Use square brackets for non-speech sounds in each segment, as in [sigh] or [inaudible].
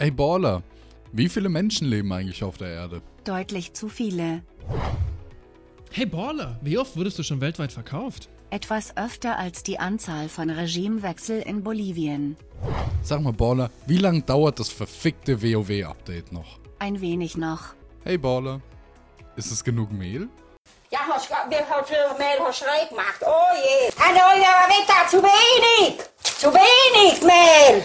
Ey, Baller, wie viele Menschen leben eigentlich auf der Erde? Deutlich zu viele. Hey Baller, wie oft wurdest du schon weltweit verkauft? Etwas öfter als die Anzahl von Regimewechsel in Bolivien. Sag mal, Baller, wie lange dauert das verfickte WoW-Update noch? Ein wenig noch. Hey, Baller, ist es genug Mehl? Ja, hast, hast du Mehl hast Schrei gemacht? Oh je. Ah, no, ja, Wetter, zu wenig. Zu wenig Mehl.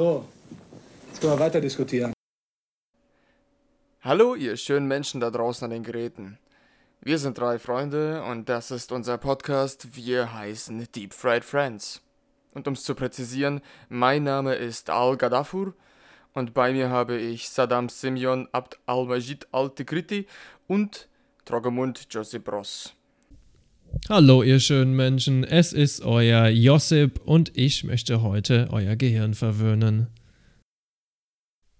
So, jetzt können wir weiter diskutieren. Hallo, ihr schönen Menschen da draußen an den Geräten. Wir sind drei Freunde und das ist unser Podcast. Wir heißen Deep Fried Friends. Und um es zu präzisieren, mein Name ist Al-Gadafur und bei mir habe ich Saddam Simeon Abd al-Majid al-Tikriti und Trogemund Josip Bross. Hallo ihr schönen Menschen, es ist euer Josip und ich möchte heute euer Gehirn verwöhnen.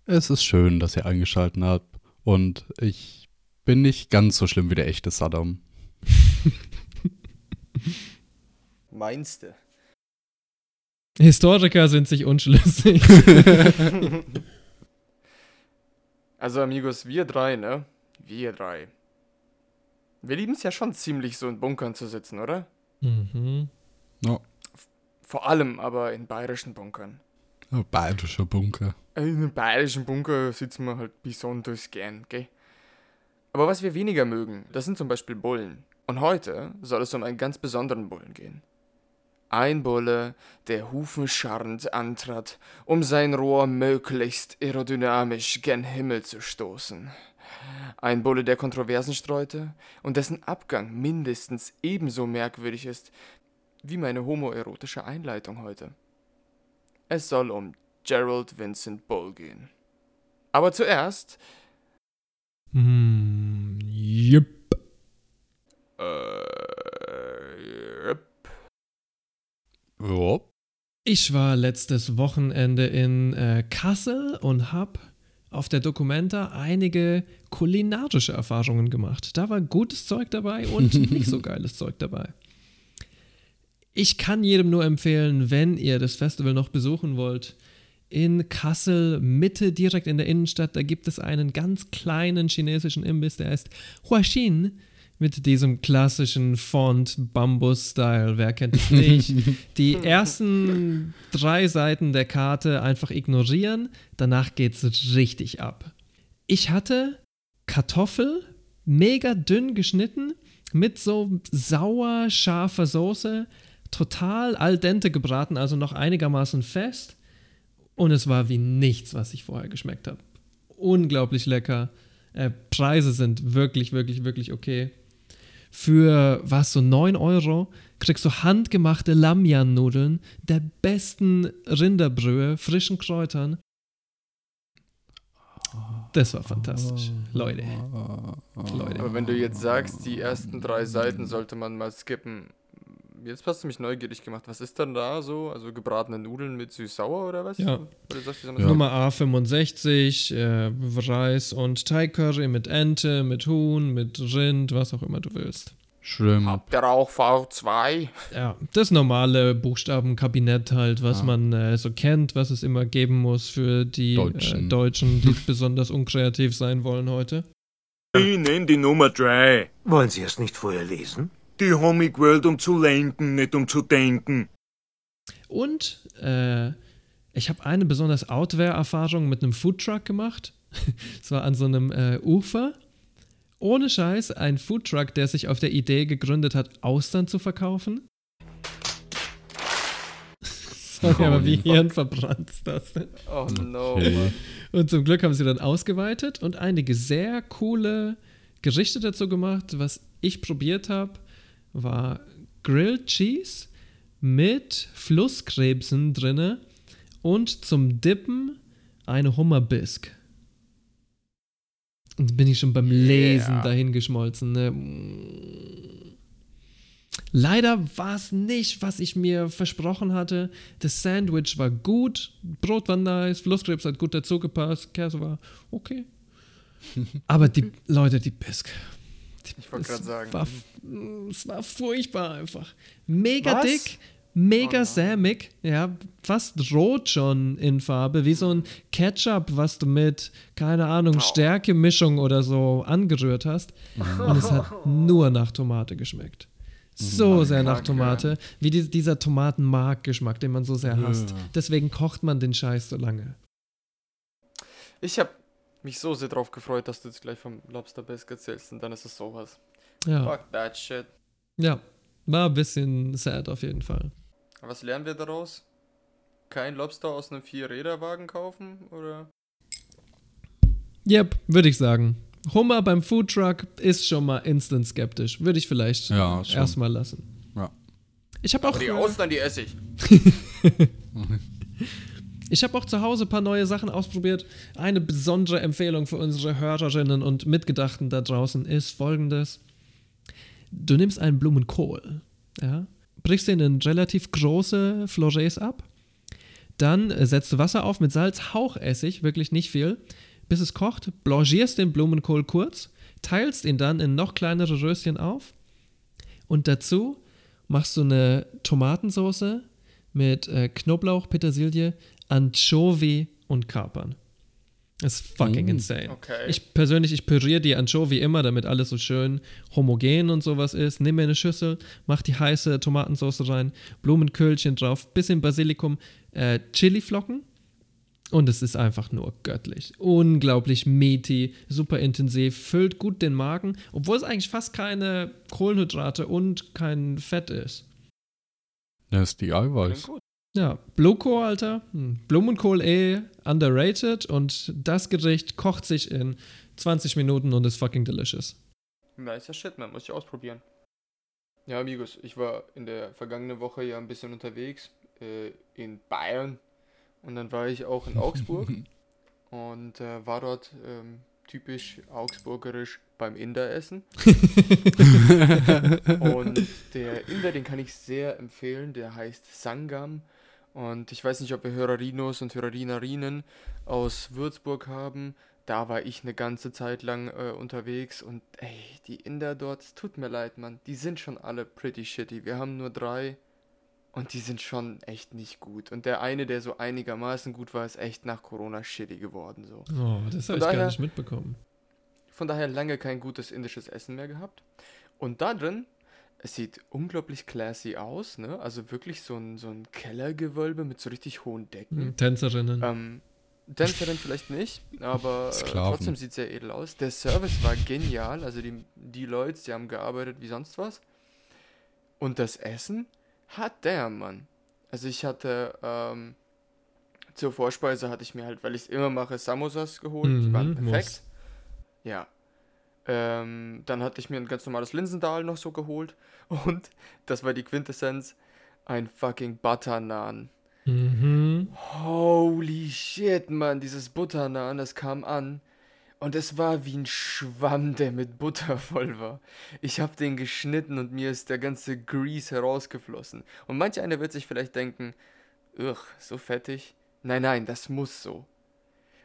Es ist schön, dass ihr eingeschaltet habt und ich bin nicht ganz so schlimm wie der echte Saddam. [laughs] Meinst du? Historiker sind sich unschlüssig. [laughs] Also Amigos, wir drei, ne? Wir drei. Wir lieben es ja schon ziemlich, so in Bunkern zu sitzen, oder? mhm. Ja, Vor allem aber in bayerischen Bunkern. ein bayerischer Bunker. In einem bayerischen Bunker sitzen wir halt besonders gern, gell? Aber was wir weniger mögen, das sind zum Beispiel Bullen. Und heute soll es um einen ganz besonderen Bullen gehen. Ein Bulle, der hufenscharrend antrat, um sein Rohr möglichst aerodynamisch gen Himmel zu stoßen. Ein Bulle, der Kontroversen streute und dessen Abgang mindestens ebenso merkwürdig ist wie meine homoerotische Einleitung heute. Es soll um Gerald Vincent Bull gehen. Aber zuerst, Hm, yep. äh, yep. Ja. Ich war letztes Wochenende in äh, Kassel und habe auf der Documenta einige kulinarische Erfahrungen gemacht. Da war gutes Zeug dabei und [laughs] nicht so geiles Zeug dabei. Ich kann jedem nur empfehlen, wenn ihr das Festival noch besuchen wollt, in Kassel Mitte, direkt in der Innenstadt, da gibt es einen ganz kleinen chinesischen Imbiss, der heißt Huaxin, mit diesem klassischen Font Bambus-Style. Wer kennt es nicht? [laughs] Die ersten drei Seiten der Karte einfach ignorieren, danach geht's richtig ab. Ich hatte Kartoffel, mega dünn geschnitten, mit so sauer scharfer Soße, total al dente gebraten, also noch einigermaßen fest. Und es war wie nichts, was ich vorher geschmeckt habe. Unglaublich lecker. Äh, Preise sind wirklich, wirklich, wirklich okay. Für was, so 9 Euro kriegst du handgemachte Lamyan-Nudeln der besten Rinderbrühe, frischen Kräutern. Das war fantastisch. Leute. Leute. Aber wenn du jetzt sagst, die ersten drei Seiten sollte man mal skippen. Jetzt hast du mich neugierig gemacht. Was ist denn da so? Also gebratene Nudeln mit süß-sauer oder was? Ja. Oder sagst du Ja. Nummer A65, äh, Reis und Thai Curry mit Ente, mit Huhn, mit Rind, was auch immer du willst. Schlimm. Habt ihr auch V2? Ja, das normale Buchstabenkabinett halt, was Ja. man äh, so kennt, was es immer geben muss für die Deutschen. Äh, Deutschen, die [laughs] besonders unkreativ sein wollen heute. Ich nenne die Nummer drei. Wollen Sie es nicht vorher lesen? Die Homie World um zu lenken, nicht um zu denken. Und äh, ich habe eine besonders Outwear-Erfahrung mit einem Foodtruck gemacht. [laughs] Es war an so einem äh, Ufer. Ohne Scheiß, ein Foodtruck, der sich auf der Idee gegründet hat, Austern zu verkaufen. [laughs] Sorry, Oh, aber wie hirnverbrannt ist das denn? Oh no, Okay. Und zum Glück haben sie dann ausgeweitet und einige sehr coole Gerichte dazu gemacht. Was ich probiert habe, war Grilled Cheese mit Flusskrebsen drinne und zum Dippen eine Hummerbisk. Und bin ich schon beim Lesen Yeah. dahin geschmolzen. Ne? Leider war es nicht, was ich mir versprochen hatte. Das Sandwich war gut, Brot war nice, Flusskrebs hat gut dazugepasst, Käse war okay. [laughs] Aber die Leute, die Bisk. Ich wollte gerade sagen. War, es war furchtbar einfach. Mega Was? dick, mega Oh sämig, ja, fast rot schon in Farbe, wie so ein Ketchup, was du mit, keine Ahnung, Oh. Stärkemischung oder so angerührt hast. Und es hat [laughs] nur nach Tomate geschmeckt. So sehr nach. Tomate, wie die, dieser Tomatenmark-Geschmack, den man so sehr hasst. Deswegen kocht man den Scheiß so lange. Ich habe mich so sehr drauf gefreut, dass du jetzt gleich vom Lobster Bisque erzählst und dann ist es sowas. Ja, Fuck that shit. ja, war ein bisschen sad auf jeden Fall. Was lernen wir daraus? Kein Lobster aus einem Vier-Räder-Wagen kaufen? Oder? Yep, würde ich sagen. Hummer beim Foodtruck ist schon mal instant skeptisch. Würde ich vielleicht Ja, erstmal lassen. Ja. Ich habe auch, Aber die äh, Austern, die esse ich. [laughs] [laughs] ich hab auch zu Hause ein paar neue Sachen ausprobiert. Eine besondere Empfehlung für unsere Hörerinnen und Mitgedachten da draußen ist folgendes. Du nimmst einen Blumenkohl, ja, brichst den in relativ große Florets ab, dann setzt du Wasser auf mit Salz, Hauchessig, wirklich nicht viel, bis es kocht, blanchierst den Blumenkohl kurz, teilst ihn dann in noch kleinere Röschen auf und dazu machst du eine Tomatensauce mit äh, Knoblauch, Petersilie, Anchovy und Kapern. Das ist fucking Mm. insane. Okay. Ich persönlich, ich püriere die Anchovy immer, damit alles so schön homogen und sowas ist. Nimm mir eine Schüssel, mach die heiße Tomatensauce rein, Blumenköhlchen drauf, bisschen Basilikum, äh, Chiliflocken und es ist einfach nur göttlich. Unglaublich meaty, super intensiv, füllt gut den Magen, obwohl es eigentlich fast keine Kohlenhydrate und kein Fett ist. Das ist die Eiweiß. Ja, Blumenkohl, Alter. Hm. Blumenkohl eh underrated und das Gericht kocht sich in 20 Minuten und ist fucking delicious. Nicer Shit, man. Muss ich ausprobieren. Ja, Amigos, ich war in der vergangenen Woche ja ein bisschen unterwegs äh, in Bayern und dann war ich auch in [laughs] Augsburg [laughs] und äh, war dort ähm, typisch augsburgerisch beim Inder essen. [laughs] und der Inder, den kann ich sehr empfehlen, der heißt Sangam. Und ich weiß nicht, ob wir Hörerinos und Hörerinerinnen aus Würzburg haben. Da war ich eine ganze Zeit lang äh, unterwegs und ey, die Inder dort, es tut mir leid, Mann, die sind schon alle pretty shitty. Wir haben nur drei und die sind schon echt nicht gut. Und der eine, der so einigermaßen gut war, ist echt nach Corona shitty geworden. So. Oh, das habe ich gar daher- nicht mitbekommen. Von daher lange kein gutes indisches Essen mehr gehabt. Und da drin, es sieht unglaublich classy aus, ne? Also wirklich so ein, so ein Kellergewölbe mit so richtig hohen Decken. Hm, Tänzerinnen. Ähm, Tänzerin vielleicht nicht, aber äh, trotzdem sieht sehr edel aus. Der Service war genial, also die, die Leute, die haben gearbeitet wie sonst was. Und das Essen hat der Mann. Also ich hatte ähm, zur Vorspeise hatte ich mir halt, weil ich es immer mache, Samosas geholt. die waren Mhm, perfekt. muss. Ja. Ähm, dann hatte ich mir ein ganz normales Linsendahl noch so geholt. [laughs] Und das war die Quintessenz, ein fucking Butternaan. Mhm. Holy shit, Mann, dieses Butternaan, das kam an. Und es war wie ein Schwamm, der mit Butter voll war. Ich habe den geschnitten und mir ist der ganze Grease herausgeflossen. Und manch einer wird sich vielleicht denken, ugh, so fettig. Nein, nein, das muss so.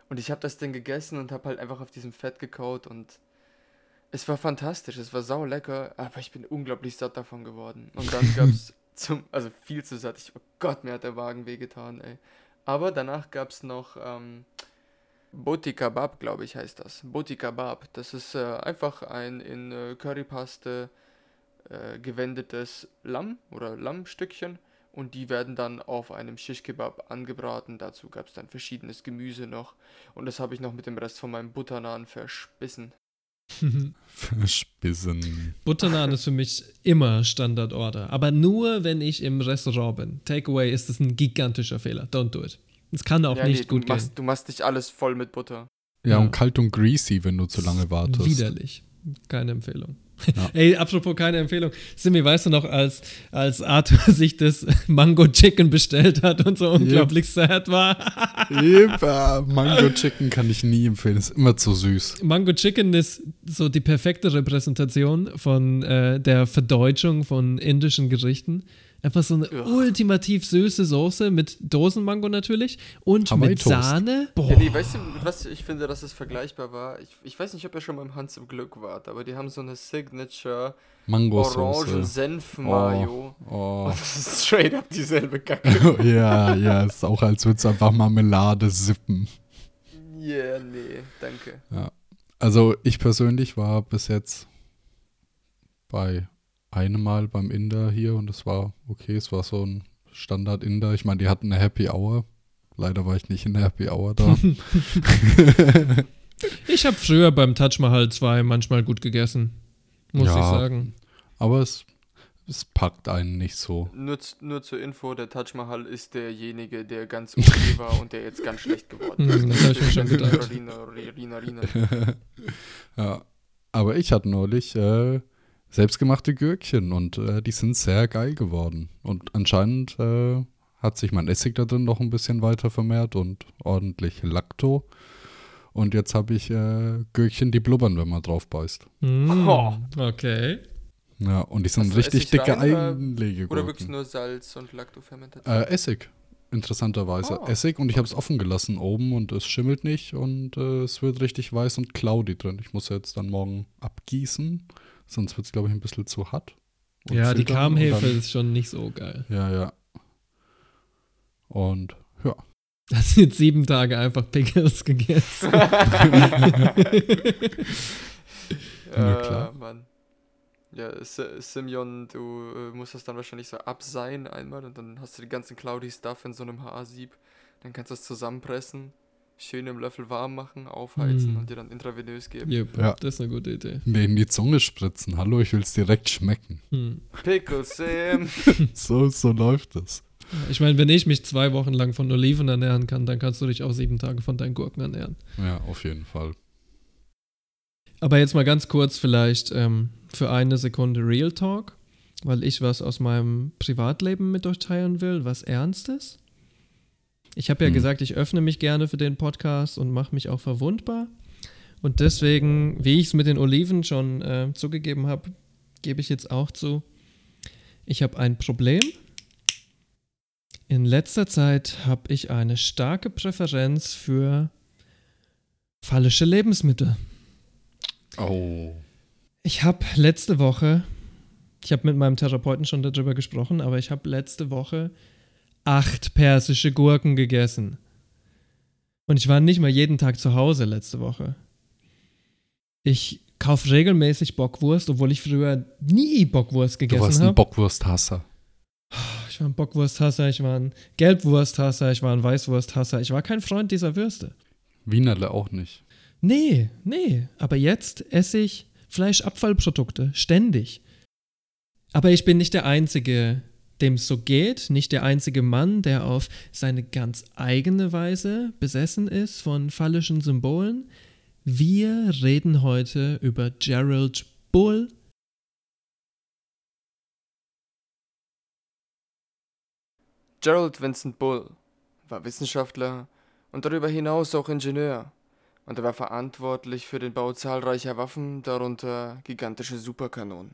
Und ich habe das Ding gegessen und habe halt einfach auf diesem Fett gekaut und es war fantastisch, es war sau lecker, aber ich bin unglaublich satt davon geworden. Und dann [laughs] gab's zum, also viel zu satt. Ich, oh Gott, mir hat der Wagen wehgetan, ey. Aber danach gab's noch ähm, Boti Kebab, glaube ich, heißt das. Boti Kebab. Das ist äh, einfach ein in äh, Currypaste äh, gewendetes Lamm oder Lammstückchen. Und die werden dann auf einem Shish Kebab angebraten. Dazu gab es dann verschiedenes Gemüse noch. Und das habe ich noch mit dem Rest von meinem Butternaan verspissen. [laughs] Spissen. Butternaan ist für mich immer Standardorder. Aber nur, wenn ich im Restaurant bin. Takeaway ist das ein gigantischer Fehler. Don't do it. Es kann auch Ja, nicht nee, gut du machst, gehen. Du machst nicht alles voll mit Butter. Ja, Ja. und kalt und greasy, wenn du zu lange wartest. Widerlich. Keine Empfehlung. Ja. [laughs] Ey, apropos keine Empfehlung. Simi, weißt du noch, als, als Arthur [laughs] sich das Mango Chicken bestellt hat und so unglaublich sad war? Eber, [laughs] Mango Chicken kann ich nie empfehlen, ist immer zu süß. Mango Chicken ist so die perfekte Repräsentation von äh, der Verdeutschung von indischen Gerichten. Einfach so eine ultimativ süße Soße mit Dosenmango natürlich und Hawaii mit Toast. Sahne. Boah. Ja, nee, weißt du, was ich finde, dass es vergleichbar war? Ich, ich weiß nicht, ob ihr schon beim Hans im Glück wart, aber die haben so eine Signature Mangosoße. Orangen-Senf-Mayo. Oh, oh. [laughs] Und das ist straight up dieselbe Kacke. [laughs] ja, ja, ist auch als würdest du einfach Marmelade sippen. yeah, nee, danke. Ja. Also ich persönlich war bis jetzt bei einem Mal beim Inder hier und es war okay, es war so ein Standard-Inder. Ich meine, die hatten eine Happy Hour. Leider war ich nicht in der Happy Hour da. [laughs] Ich habe früher beim Taj Mahal 2 manchmal gut gegessen. Muss Ja. ich sagen. Aber es, es packt einen nicht so. Nur, nur zur Info, der Taj Mahal ist derjenige, der ganz okay [laughs] war und der jetzt ganz schlecht geworden ist. Hm, das hab ich mir schon gedacht. Rina, Rina, Rina. [laughs] ja. Aber ich hatte neulich äh, selbstgemachte Gürkchen und äh, die sind sehr geil geworden. Und anscheinend äh, hat sich mein Essig da drin noch ein bisschen weiter vermehrt und ordentlich Lacto. Und jetzt habe ich äh, Gürkchen, die blubbern, wenn man drauf beißt. Mm, Oh. Okay. Ja, und die sind du richtig Essig dicke Einlegegurken. Oder wirklich nur Salz und Lactofermentation? Äh, Essig, interessanterweise. Oh. Essig und ich habe es offen gelassen oben und es schimmelt nicht und äh, es wird richtig weiß und cloudy drin. Ich muss jetzt dann morgen abgießen, sonst wird es, glaube ich, ein bisschen zu hart. Ja, die Karmhefe ist schon nicht so geil. Ja, ja. Und ja. Hast jetzt sieben Tage einfach Pickles gegessen. [laughs] [laughs] Ja, klar. Äh, Mann. Ja, S Simeon, du äh, musst das dann wahrscheinlich so abseihen einmal und dann hast du die ganzen cloudy Stuff in so einem Haarsieb. Dann kannst du es zusammenpressen, schön im Löffel warm machen, aufheizen Mm. und dir dann intravenös geben. Yep, Ja. Das ist eine gute Idee. Mir in die Zunge spritzen. Hallo, ich will es direkt schmecken. Hm. Pickle Sim! [laughs] so, so läuft es. Ich meine, wenn ich mich zwei Wochen lang von Oliven ernähren kann, dann kannst du dich auch sieben Tage von deinen Gurken ernähren. Ja, auf jeden Fall. Aber jetzt mal ganz kurz vielleicht ähm, für eine Sekunde Real Talk, weil ich was aus meinem Privatleben mit euch teilen will, was Ernstes. Ich habe ja Hm. gesagt, ich öffne mich gerne für den Podcast und mache mich auch verwundbar. Und deswegen, wie ich es mit den Oliven schon äh, zugegeben habe, gebe ich jetzt auch zu, ich habe ein Problem. In letzter Zeit habe ich eine starke Präferenz für falsche Lebensmittel. Oh. Ich habe letzte Woche, ich habe mit meinem Therapeuten schon darüber gesprochen, aber ich habe letzte Woche acht persische Gurken gegessen. Und ich war nicht mal jeden Tag zu Hause letzte Woche. Ich kaufe regelmäßig Bockwurst, obwohl ich früher nie Bockwurst Du warst gegessen ein habe. Bockwursthasser. Ich war ein Bockwursthasser, ich war ein Gelbwursthasser, ich war ein Weißwursthasser. Ich war kein Freund dieser Würste. Wienerle auch nicht. Nee, nee. Aber jetzt esse ich Fleischabfallprodukte ständig. Aber ich bin nicht der Einzige, dem so geht, nicht der einzige Mann, der auf seine ganz eigene Weise besessen ist von phallischen Symbolen. Wir reden heute über Gerald Bull. Gerald Vincent Bull war Wissenschaftler und darüber hinaus auch Ingenieur. Und er war verantwortlich für den Bau zahlreicher Waffen, darunter gigantische Superkanonen.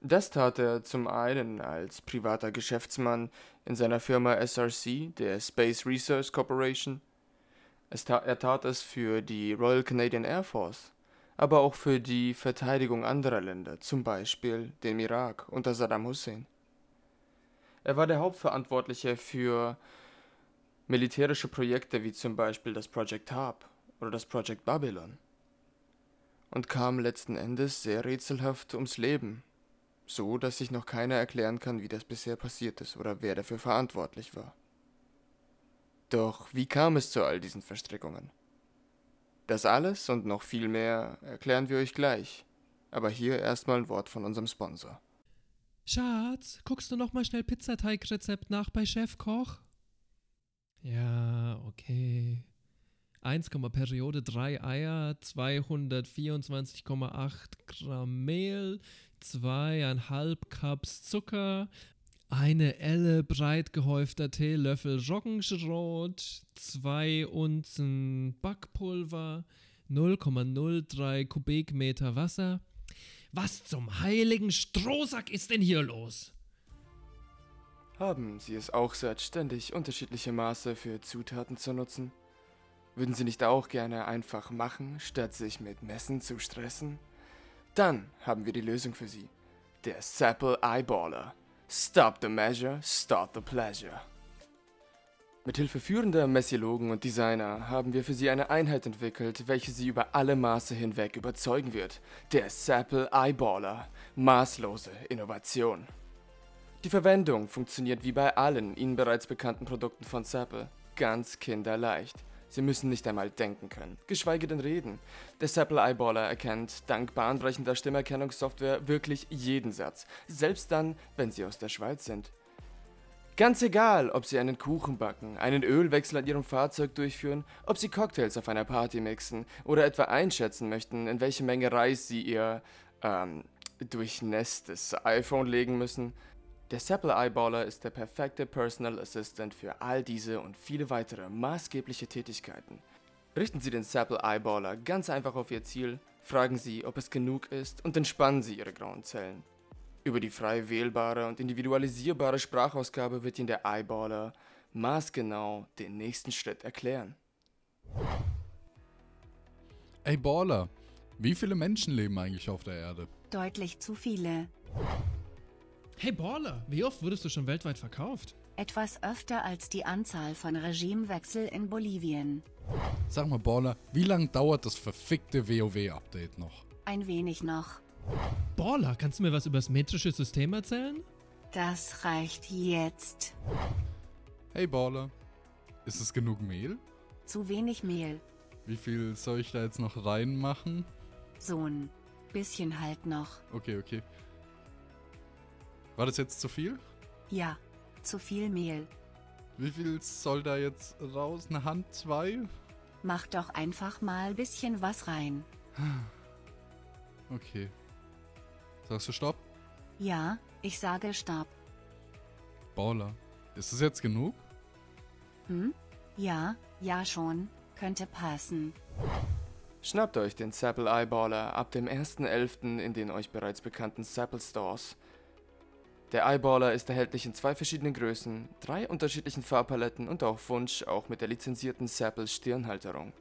Das tat er zum einen als privater Geschäftsmann in seiner Firma SRC, der Space Research Corporation. Ta er tat es für die Royal Canadian Air Force, aber auch für die Verteidigung anderer Länder, zum Beispiel dem Irak unter Saddam Hussein. Er war der Hauptverantwortliche für militärische Projekte wie zum Beispiel das Project Harp oder das Project Babylon und kam letzten Endes sehr rätselhaft ums Leben, so dass sich noch keiner erklären kann, wie das bisher passiert ist oder wer dafür verantwortlich war. Doch wie kam es zu all diesen Verstrickungen? Das alles und noch viel mehr erklären wir euch gleich. Aber hier erstmal ein Wort von unserem Sponsor. Schatz, guckst du noch mal schnell Pizzateigrezept nach bei Chefkoch? Ja, okay. 1, Periode 3 Eier, 224,8 Gramm Mehl, 2,5 Cups Zucker, eine Elle breit gehäufter Teelöffel Roggenschrot, 2 Unzen Backpulver, 0,03 Kubikmeter Wasser. Was zum heiligen Strohsack ist denn hier los? Haben Sie es auch satt, ständig unterschiedliche Maße für Zutaten zu nutzen? Würden Sie nicht auch gerne einfach machen, statt sich mit Messen zu stressen? Dann haben wir die Lösung für Sie. Der Sapple Eyeballer. Stop the measure, start the pleasure. Mithilfe führender Messiologen und Designer haben wir für Sie eine Einheit entwickelt, welche Sie über alle Maße hinweg überzeugen wird. Der Sapple Eyeballer. Maßlose Innovation. Die Verwendung funktioniert wie bei allen Ihnen bereits bekannten Produkten von Sapple. Ganz kinderleicht. Sie müssen nicht einmal denken können, geschweige denn reden. Der Sapple Eyeballer erkennt dank bahnbrechender Stimmerkennungssoftware wirklich jeden Satz, selbst dann, wenn Sie aus der Schweiz sind. Ganz egal, ob Sie einen Kuchen backen, einen Ölwechsel an Ihrem Fahrzeug durchführen, ob Sie Cocktails auf einer Party mixen oder etwa einschätzen möchten, in welche Menge Reis Sie Ihr, ähm, durchnässtes iPhone legen müssen. Der Sapple Eyeballer ist der perfekte Personal Assistant für all diese und viele weitere maßgebliche Tätigkeiten. Richten Sie den Sapple Eyeballer ganz einfach auf Ihr Ziel, fragen Sie, ob es genug ist und entspannen Sie Ihre grauen Zellen. Über die frei wählbare und individualisierbare Sprachausgabe wird Ihnen der Eyeballer maßgenau den nächsten Schritt erklären. Ey, Baller, wie viele Menschen leben eigentlich auf der Erde? Deutlich zu viele. Hey Baller, wie oft wurdest du schon weltweit verkauft? Etwas öfter als die Anzahl von Regimewechsel in Bolivien. Sag mal, Baller, wie lange dauert das verfickte WoW-Update noch? Ein wenig noch. Baller, kannst du mir was über das metrische System erzählen? Das reicht jetzt. Hey, Baller, ist es genug Mehl? Zu wenig Mehl. Wie viel soll ich da jetzt noch reinmachen? So ein bisschen halt noch. Okay, okay. War das jetzt zu viel? Ja, zu viel Mehl. Wie viel soll da jetzt raus? Eine Hand, zwei? Mach doch einfach mal bisschen was rein. Okay. Sagst du Stopp? Ja, ich sage Stopp. Baller. Ist es jetzt genug? Hm? Ja, ja schon. Könnte passen. Schnappt euch den Sapple Eyeballer ab dem 1.11. in den euch bereits bekannten Sapple Stores. Der Eyeballer ist erhältlich in zwei verschiedenen Größen, drei unterschiedlichen Farbpaletten und auf Wunsch auch mit der lizenzierten Sapple Stirnhalterung.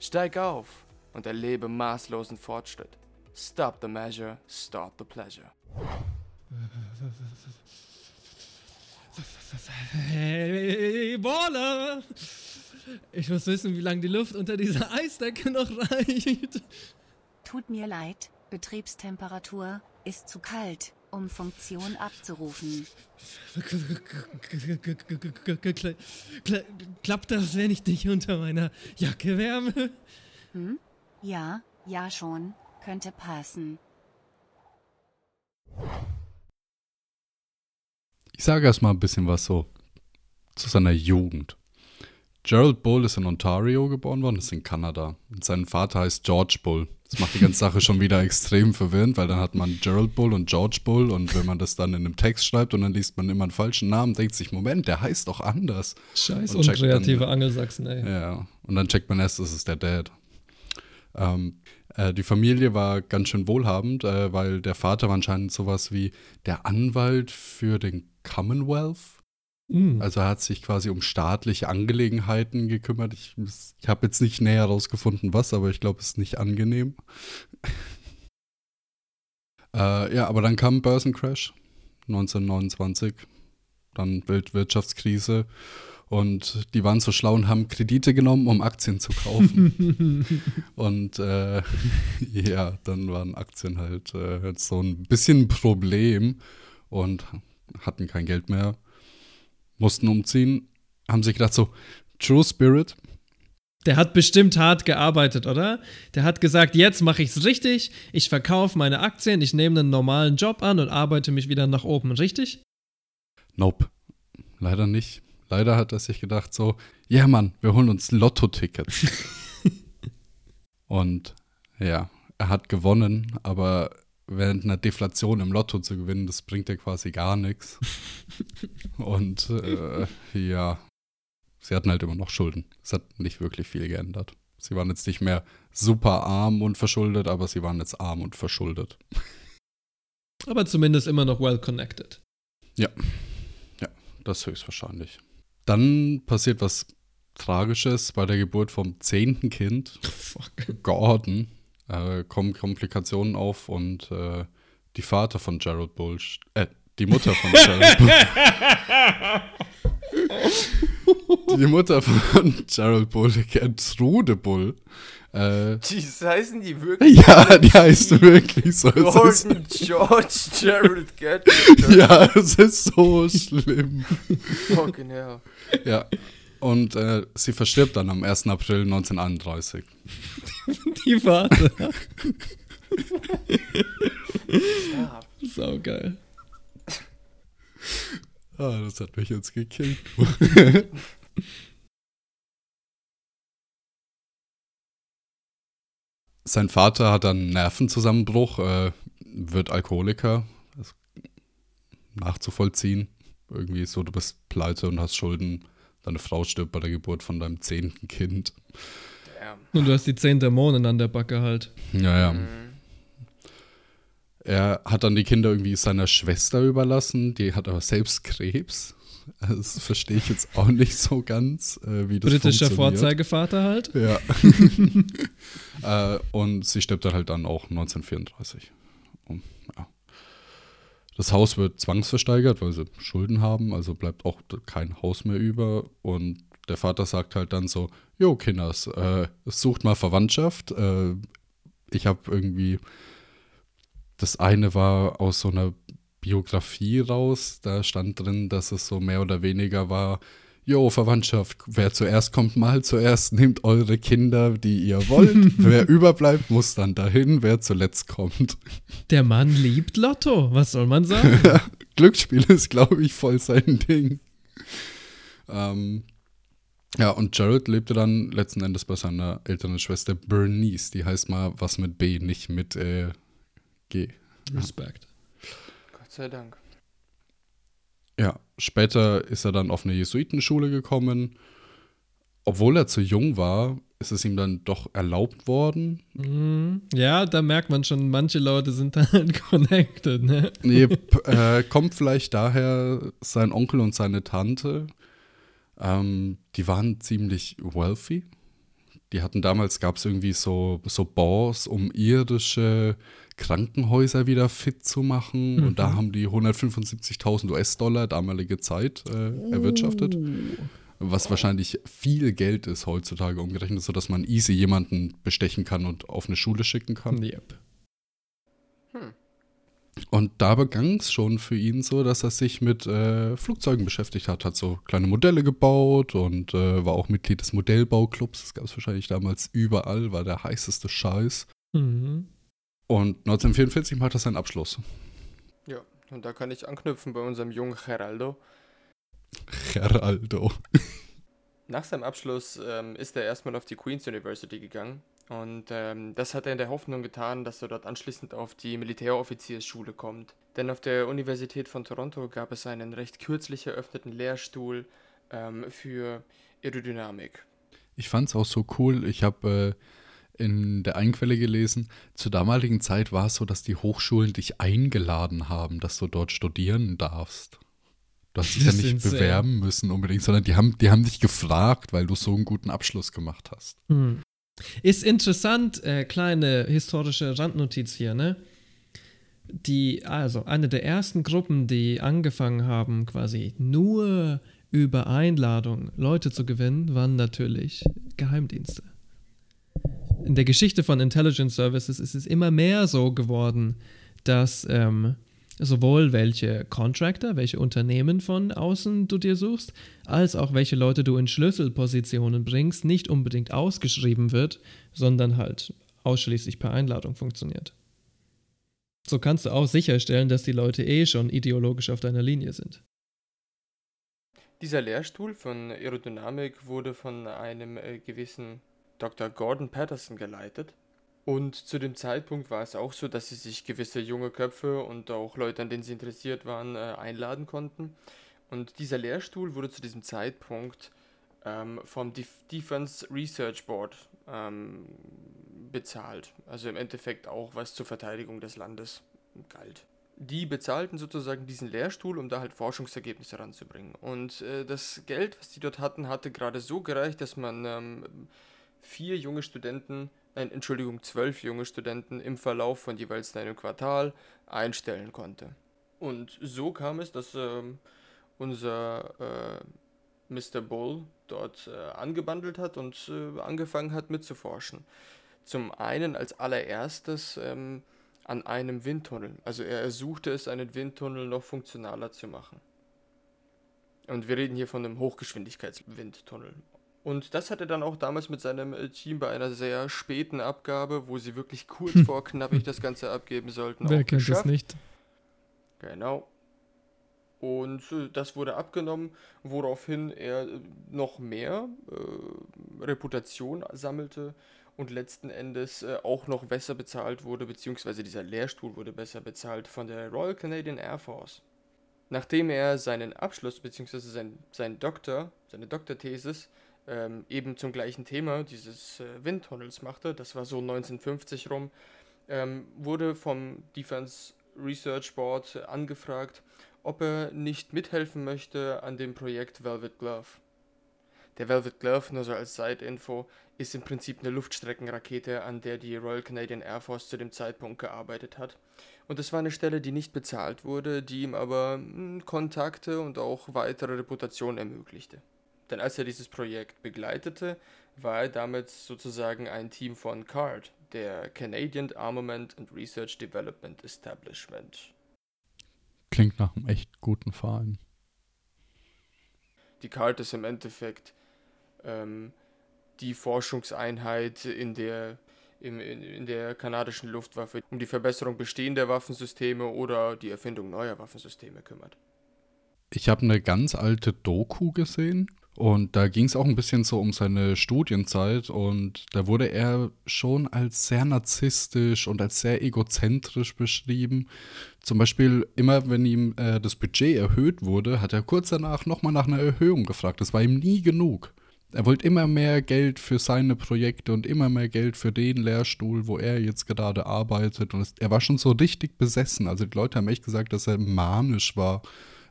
Steig auf und erlebe maßlosen Fortschritt. Stop the measure, start the pleasure. Hey Baller! Ich muss wissen, wie lange die Luft unter dieser Eisdecke noch reicht. Tut mir leid, Betriebstemperatur ist zu kalt, um Funktion abzurufen. Klappt das, wenn ich dich unter meiner Jacke wärme? Hm? Ja, ja schon, könnte passen. Ich sage erstmal ein bisschen was so zu seiner Jugend. Gerald Bull ist in Ontario geboren worden, ist in Kanada. Und sein Vater heißt George Bull. Das macht die ganze Sache schon wieder extrem verwirrend, weil dann hat man Gerald Bull und George Bull und wenn man das dann in einem Text schreibt und dann liest man immer einen falschen Namen, denkt sich, Moment, der heißt doch anders. Scheiß Und unkreative dann- Angelsachsen, ey. Ja, und dann checkt man erst, das ist der Dad. Ähm, äh, die Familie war ganz schön wohlhabend, äh, weil der Vater war anscheinend sowas wie der Anwalt für den Commonwealth. Mhm. Also er hat sich quasi um staatliche Angelegenheiten gekümmert. Ich, ich habe jetzt nicht näher herausgefunden, was, aber ich glaube, es ist nicht angenehm. [laughs] äh, ja, aber dann kam ein Börsencrash 1929, dann Weltwirtschaftskrise und die waren so schlau und haben Kredite genommen, um Aktien zu kaufen. [laughs] und äh, [laughs] ja, dann waren Aktien halt äh, so ein bisschen ein Problem und hatten kein Geld mehr, mussten umziehen, haben sich gedacht so, True Spirit, Der hat bestimmt hart gearbeitet, oder? Der hat gesagt, jetzt mache ich es richtig, ich verkaufe meine Aktien, ich nehme einen normalen Job an und arbeite mich wieder nach oben, richtig? Nope. Leider nicht. Leider hat er sich gedacht so, ja Mann, wir holen uns Lotto-Tickets. [laughs] und ja, er hat gewonnen, aber während einer Deflation im Lotto zu gewinnen, das bringt ja quasi gar nichts. [laughs] Und äh, ja, sie hatten halt immer noch Schulden. Es hat nicht wirklich viel geändert. Sie waren jetzt nicht mehr super arm und verschuldet, aber sie waren jetzt arm und verschuldet. [laughs] Aber zumindest immer noch well connected. Ja, ja, das höchstwahrscheinlich. Dann passiert was Tragisches bei der Geburt vom zehnten Kind, [laughs] Gordon. Äh, kommen Komplikationen auf und äh, die Vater von Gerald Bull, äh, die Mutter von Gerald Bull. [laughs] die Mutter von Gerald Bull, Gertrude Bull. Äh, Jesus, heißen die wirklich? Ja, die heißt wirklich so. Es ist- Gordon George Gerald Gertrude. [laughs] ja, es ist so schlimm. Fucking hell. Ja. Und äh, sie verstirbt dann am 1. April 1931. [laughs] Die Vater. [laughs] Sau geil. Ah, das hat mich jetzt gekillt. [laughs] Sein Vater hat einen Nervenzusammenbruch, äh, wird Alkoholiker. Nachzuvollziehen. Irgendwie so, du bist pleite und hast Schulden. Deine Frau stirbt bei der Geburt von deinem zehnten Kind. Und du hast die zehn Dämonen an der Backe halt. Ja, ja. Er hat dann die Kinder irgendwie seiner Schwester überlassen, die hat aber selbst Krebs. Das verstehe ich jetzt auch nicht so ganz, äh, wie das Britischer funktioniert. Vorzeigevater halt. Ja. [laughs] äh, und sie stirbt dann halt dann auch 1934. Und, ja. Das Haus wird zwangsversteigert, weil sie Schulden haben, also bleibt auch kein Haus mehr über. Und der Vater sagt halt dann so, Jo, Kinders, äh, sucht mal Verwandtschaft. Äh, ich habe irgendwie, das eine war aus so einer Biografie raus, da stand drin, dass es so mehr oder weniger war, Jo, Verwandtschaft, wer zuerst kommt, mal zuerst, nehmt eure Kinder, die ihr wollt. [laughs] wer überbleibt, muss dann dahin, wer zuletzt kommt. Der Mann liebt Lotto. Was soll man sagen? [laughs] Glücksspiel ist, glaube ich, voll sein Ding. Ähm, ja, und Jared lebte dann letzten Endes bei seiner älteren Schwester Bernice. Die heißt mal was mit B, nicht mit äh, G. Respekt. Gott sei Dank. Ja, später ist er dann auf eine Jesuitenschule gekommen. Obwohl er zu jung war, ist es ihm dann doch erlaubt worden. Mhm. Ja, da merkt man schon, manche Leute sind da [laughs] halt connected, ne? Nee, äh, kommt vielleicht daher sein Onkel und seine Tante. Ähm, die waren ziemlich wealthy. Die hatten damals, gab es irgendwie so, so Balls, um irische Krankenhäuser wieder fit zu machen. Und da Mhm. haben die 175.000 US-Dollar damalige Zeit äh, erwirtschaftet. Was wahrscheinlich viel Geld ist heutzutage umgerechnet, sodass man easy jemanden bestechen kann und auf eine Schule schicken kann. Yep. Und da begann es schon für ihn so, dass er sich mit äh, Flugzeugen beschäftigt hat, hat so kleine Modelle gebaut und äh, war auch Mitglied des Modellbauclubs. Das gab es wahrscheinlich damals überall, war der heißeste Scheiß. Mhm. Und 1944 macht er seinen Abschluss. Ja, und da kann ich anknüpfen bei unserem jungen Geraldo. Geraldo. [laughs] Nach seinem Abschluss ähm, ist er erstmal auf die Queen's University gegangen. Und ähm, das hat er in der Hoffnung getan, dass er dort anschließend auf die Militäroffiziersschule kommt. Denn auf der Universität von Toronto gab es einen recht kürzlich eröffneten Lehrstuhl ähm, für Aerodynamik. Ich fand es auch so cool. Ich habe äh, in der Einquelle gelesen, zur damaligen Zeit war es so, dass die Hochschulen dich eingeladen haben, dass du dort studieren darfst. Du hast dich ja nicht bewerben müssen unbedingt, sondern die haben, die haben dich gefragt, weil du so einen guten Abschluss gemacht hast. Hm. Ist interessant, äh, kleine historische Randnotiz hier, ne? Die, also eine der ersten Gruppen, die angefangen haben, quasi nur über Einladung Leute zu gewinnen, waren natürlich Geheimdienste. In der Geschichte von Intelligence Services ist es immer mehr so geworden, dass ähm, Sowohl welche Contractor, welche Unternehmen von außen du dir suchst, als auch welche Leute du in Schlüsselpositionen bringst, nicht unbedingt ausgeschrieben wird, sondern halt ausschließlich per Einladung funktioniert. So kannst du auch sicherstellen, dass die Leute eh schon ideologisch auf deiner Linie sind. Dieser Lehrstuhl von Aerodynamik wurde von einem äh, gewissen Dr. Gordon Patterson geleitet. Und zu dem Zeitpunkt war es auch so, dass sie sich gewisse junge Köpfe und auch Leute, an denen sie interessiert waren, äh, einladen konnten. Und dieser Lehrstuhl wurde zu diesem Zeitpunkt ähm, vom Def Defense Research Board ähm, bezahlt. Also im Endeffekt auch was zur Verteidigung des Landes galt. Die bezahlten sozusagen diesen Lehrstuhl, um da halt Forschungsergebnisse ranzubringen. Und äh, das Geld, was die dort hatten, hatte gerade so gereicht, dass man ähm, vier junge Studenten nein, Entschuldigung, zwölf junge Studenten im Verlauf von jeweils einem Quartal einstellen konnte. Und so kam es, dass ähm, unser äh, Mr. Bull dort äh, angebandelt hat und äh, angefangen hat mitzuforschen. Zum einen als allererstes ähm, an einem Windtunnel. Also er ersuchte es, einen Windtunnel noch funktionaler zu machen. Und wir reden hier von einem Hochgeschwindigkeitswindtunnel. Und das hat er dann auch damals mit seinem äh, Team bei einer sehr späten Abgabe, wo sie wirklich kurz hm. vor knappig das Ganze abgeben sollten. Wer kennt geschafft. das nicht? Genau. Und äh, das wurde abgenommen, woraufhin er äh, noch mehr äh, Reputation sammelte und letzten Endes äh, auch noch besser bezahlt wurde, beziehungsweise dieser Lehrstuhl wurde besser bezahlt von der Royal Canadian Air Force. Nachdem er seinen Abschluss, beziehungsweise sein, sein Doktor, seine Doktorthesis ähm, eben zum gleichen Thema dieses äh, Windtunnels machte, das war so 1950 rum, ähm, wurde vom Defense Research Board angefragt, ob er nicht mithelfen möchte an dem Projekt Velvet Glove. Der Velvet Glove, nur so als Side-Info, ist im Prinzip eine Luftstreckenrakete, an der die Royal Canadian Air Force zu dem Zeitpunkt gearbeitet hat. Und es war eine Stelle, die nicht bezahlt wurde, die ihm aber hm, Kontakte und auch weitere Reputation ermöglichte. Denn als er dieses Projekt begleitete, war er damit sozusagen ein Team von CARD, der Canadian Armament and Research Development Establishment. Klingt nach einem echt guten Verein. Die CARD ist im Endeffekt ähm, die Forschungseinheit in der, in, in, in der kanadischen Luftwaffe, um die Verbesserung bestehender Waffensysteme oder die Erfindung neuer Waffensysteme kümmert. Ich habe eine ganz alte Doku gesehen und da ging es auch ein bisschen so um seine Studienzeit und da wurde er schon als sehr narzisstisch und als sehr egozentrisch beschrieben. Zum Beispiel immer, wenn ihm äh, das Budget erhöht wurde, hat er kurz danach nochmal nach einer Erhöhung gefragt. Das war ihm nie genug. Er wollte immer mehr Geld für seine Projekte und immer mehr Geld für den Lehrstuhl, wo er jetzt gerade arbeitet. Und es, er war schon so richtig besessen. Also die Leute haben echt gesagt, dass er manisch war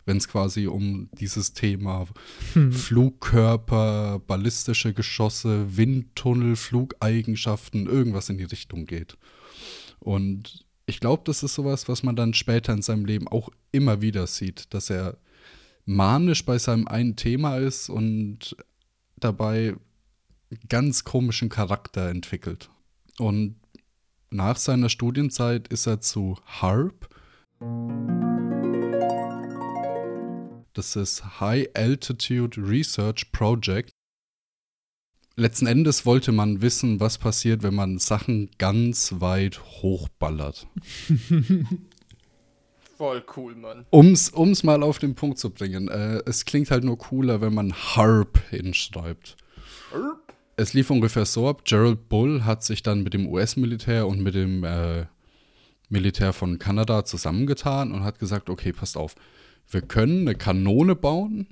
wenn es quasi um dieses Thema hm. Flugkörper, ballistische Geschosse, Windtunnel, Flugeigenschaften, irgendwas in die Richtung geht. Und ich glaube, das ist sowas, was man dann später in seinem Leben auch immer wieder sieht, dass er manisch bei seinem einen Thema ist und dabei ganz komischen Charakter entwickelt. Und nach seiner Studienzeit ist er zu HARP. Das ist High Altitude Research Project. Letzten Endes wollte man wissen, was passiert, wenn man Sachen ganz weit hochballert. [laughs] Voll cool, Mann. Um's, um's mal auf den Punkt zu bringen. Äh, es klingt halt nur cooler, wenn man HARP hinschreibt. HARP? Es lief ungefähr so ab. Gerald Bull hat sich dann mit dem US-Militär und mit dem äh, Militär von Kanada zusammengetan und hat gesagt, okay, passt auf wir können eine Kanone bauen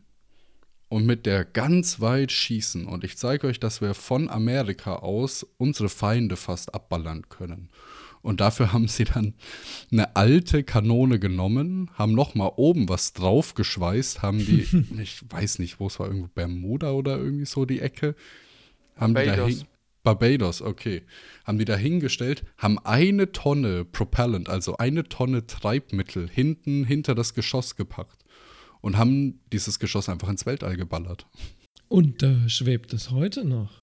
und mit der ganz weit schießen. Und ich zeige euch, dass wir von Amerika aus unsere Feinde fast abballern können. Und dafür haben sie dann eine alte Kanone genommen, haben nochmal oben was draufgeschweißt, haben die, [laughs] ich weiß nicht, wo es war, irgendwo Bermuda oder irgendwie so die Ecke, haben Barbados. die da Barbados, okay. Haben die da hingestellt, haben eine Tonne Propellant, also eine Tonne Treibmittel hinten hinter das Geschoss gepackt und haben dieses Geschoss einfach ins Weltall geballert. Und da schwebt es heute noch.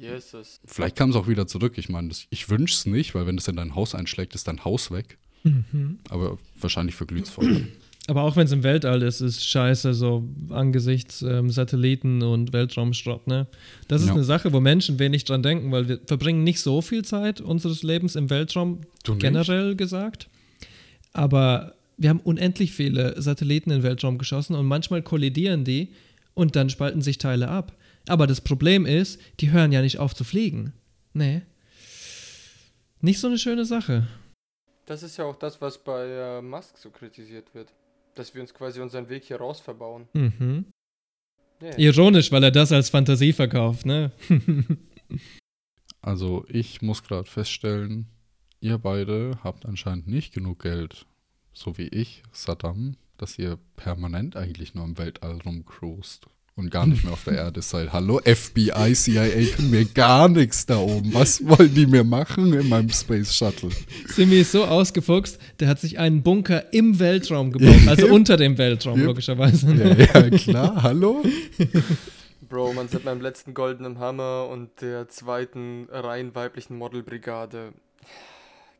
Jesus. Vielleicht kam es auch wieder zurück. Ich meine, ich wünsche es nicht, weil wenn es in dein Haus einschlägt, ist dein Haus weg. Mhm. Aber wahrscheinlich verglüht es voll. Aber auch wenn es im Weltall ist, ist scheiße, so angesichts ähm, Satelliten und Weltraumschrott, ne? Das ist Ja. eine Sache, wo Menschen wenig dran denken, weil wir verbringen nicht so viel Zeit unseres Lebens im Weltraum, Du nicht? generell gesagt. Aber wir haben unendlich viele Satelliten in den Weltraum geschossen und manchmal kollidieren die und dann spalten sich Teile ab. Aber das Problem ist, die hören ja nicht auf zu fliegen. Nee. Nicht so eine schöne Sache. Das ist ja auch das, was bei äh, Musk so kritisiert wird. Dass wir uns quasi unseren Weg hier raus verbauen. Mhm. Ja. Ironisch, weil er das als Fantasie verkauft, ne? [laughs] Also ich muss gerade feststellen, ihr beide habt anscheinend nicht genug Geld, so wie ich, Saddam, dass ihr permanent eigentlich nur im Weltall rumcruist und gar nicht mehr auf der Erde seid. Hallo, FBI, CIA, können mir gar nichts da oben. Was wollen die mir machen in meinem Space Shuttle? Simi ist so ausgefuchst, der hat sich einen Bunker im Weltraum gebaut, [laughs] also unter dem Weltraum, Yep. logischerweise. Ja, ja, klar, hallo? [laughs] Bro, man seit meinem letzten goldenen Hammer und der zweiten rein weiblichen Modelbrigade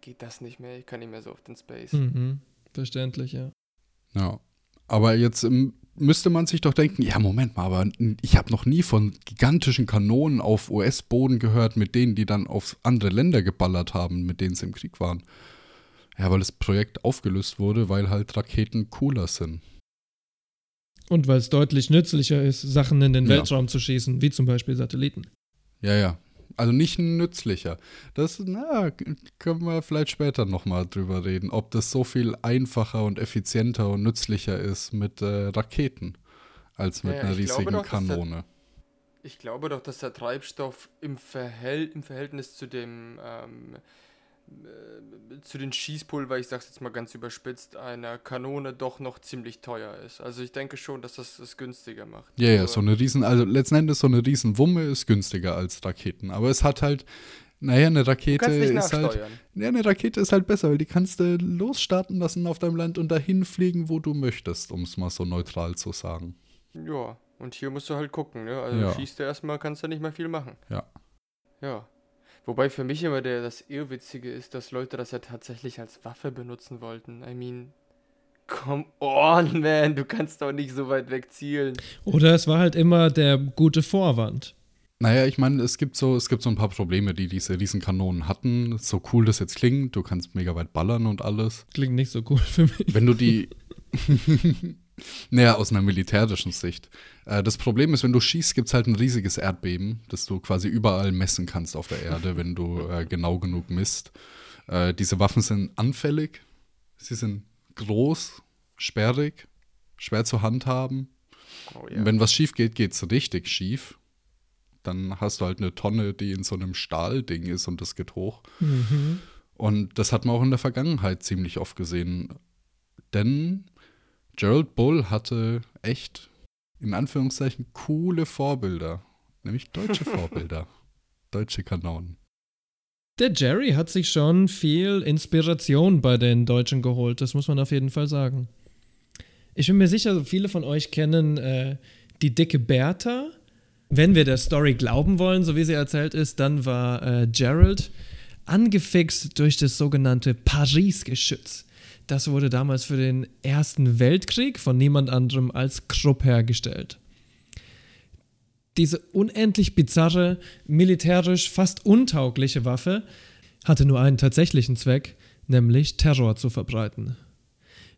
geht das nicht mehr. Ich kann nicht mehr so auf den Space. Mhm. Verständlich, ja. Ja. Aber jetzt ähm, müsste man sich doch denken, ja, Moment mal, aber ich habe noch nie von gigantischen Kanonen auf US-Boden gehört, mit denen die dann auf andere Länder geballert haben, mit denen sie im Krieg waren. Ja, weil das Projekt aufgelöst wurde, weil halt Raketen cooler sind. Und weil es deutlich nützlicher ist, Sachen in den Ja. Weltraum zu schießen, wie zum Beispiel Satelliten. Ja, ja. Also nicht nützlicher. Das, na, können wir vielleicht später nochmal drüber reden, ob das so viel einfacher und effizienter und nützlicher ist mit äh, Raketen als mit Ja, einer riesigen doch, dass der- Kanone. Ich glaube doch, dass der Treibstoff im, Verhält im Verhältnis zu dem ähm, äh, zu den Schießpulver, ich sag's jetzt mal ganz überspitzt, einer Kanone doch noch ziemlich teuer ist. Also ich denke schon, dass das es günstiger macht. Ja, ja, Nur- so eine riesen, also letzten Endes so eine riesen Wumme ist günstiger als Raketen. Aber es hat halt, naja, eine Rakete ist halt, ja, eine Rakete ist halt besser, weil die kannst du losstarten lassen auf deinem Land und dahin fliegen, wo du möchtest, um es mal so neutral zu sagen. Ja, und hier musst du halt gucken, ne? Also Ja. schießt du erstmal, kannst du nicht mehr viel machen. Ja. Ja. Wobei für mich immer der, das Irrwitzige ist, dass Leute das ja tatsächlich als Waffe benutzen wollten. I mean, come on, [laughs] man, du kannst doch nicht so weit weg zielen. Oder es war halt immer der gute Vorwand. Naja, ich meine, es gibt so, es gibt so ein paar Probleme, die diese Riesenkanonen hatten. So cool das jetzt klingt, du kannst mega weit ballern und alles. Klingt nicht so cool für mich. Wenn du die. [laughs] naja, aus einer militärischen Sicht. Äh, das Problem ist, wenn du schießt, gibt es halt ein riesiges Erdbeben, das du quasi überall messen kannst auf der Erde, wenn du äh, genau genug misst. Äh, diese Waffen sind anfällig, sie sind groß, sperrig, schwer zu handhaben. Oh, Und Wenn was schief geht, geht es richtig schief. Dann hast du halt eine Tonne, die in so einem Stahlding ist und das geht hoch. Mhm. Und das hat man auch in der Vergangenheit ziemlich oft gesehen. Denn Gerald Bull hatte echt, in Anführungszeichen, coole Vorbilder. Nämlich deutsche [laughs] Vorbilder. Deutsche Kanonen. Der Jerry hat sich schon viel Inspiration bei den Deutschen geholt, das muss man auf jeden Fall sagen. Ich bin mir sicher, viele von euch kennen äh, die dicke Bertha. Wenn wir der Story glauben wollen, so wie sie erzählt ist, dann war äh, Gerald angefixt durch das sogenannte Paris-Geschütz. Das wurde damals für den Ersten Weltkrieg von niemand anderem als Krupp hergestellt. Diese unendlich bizarre, militärisch fast untaugliche Waffe hatte nur einen tatsächlichen Zweck, nämlich Terror zu verbreiten.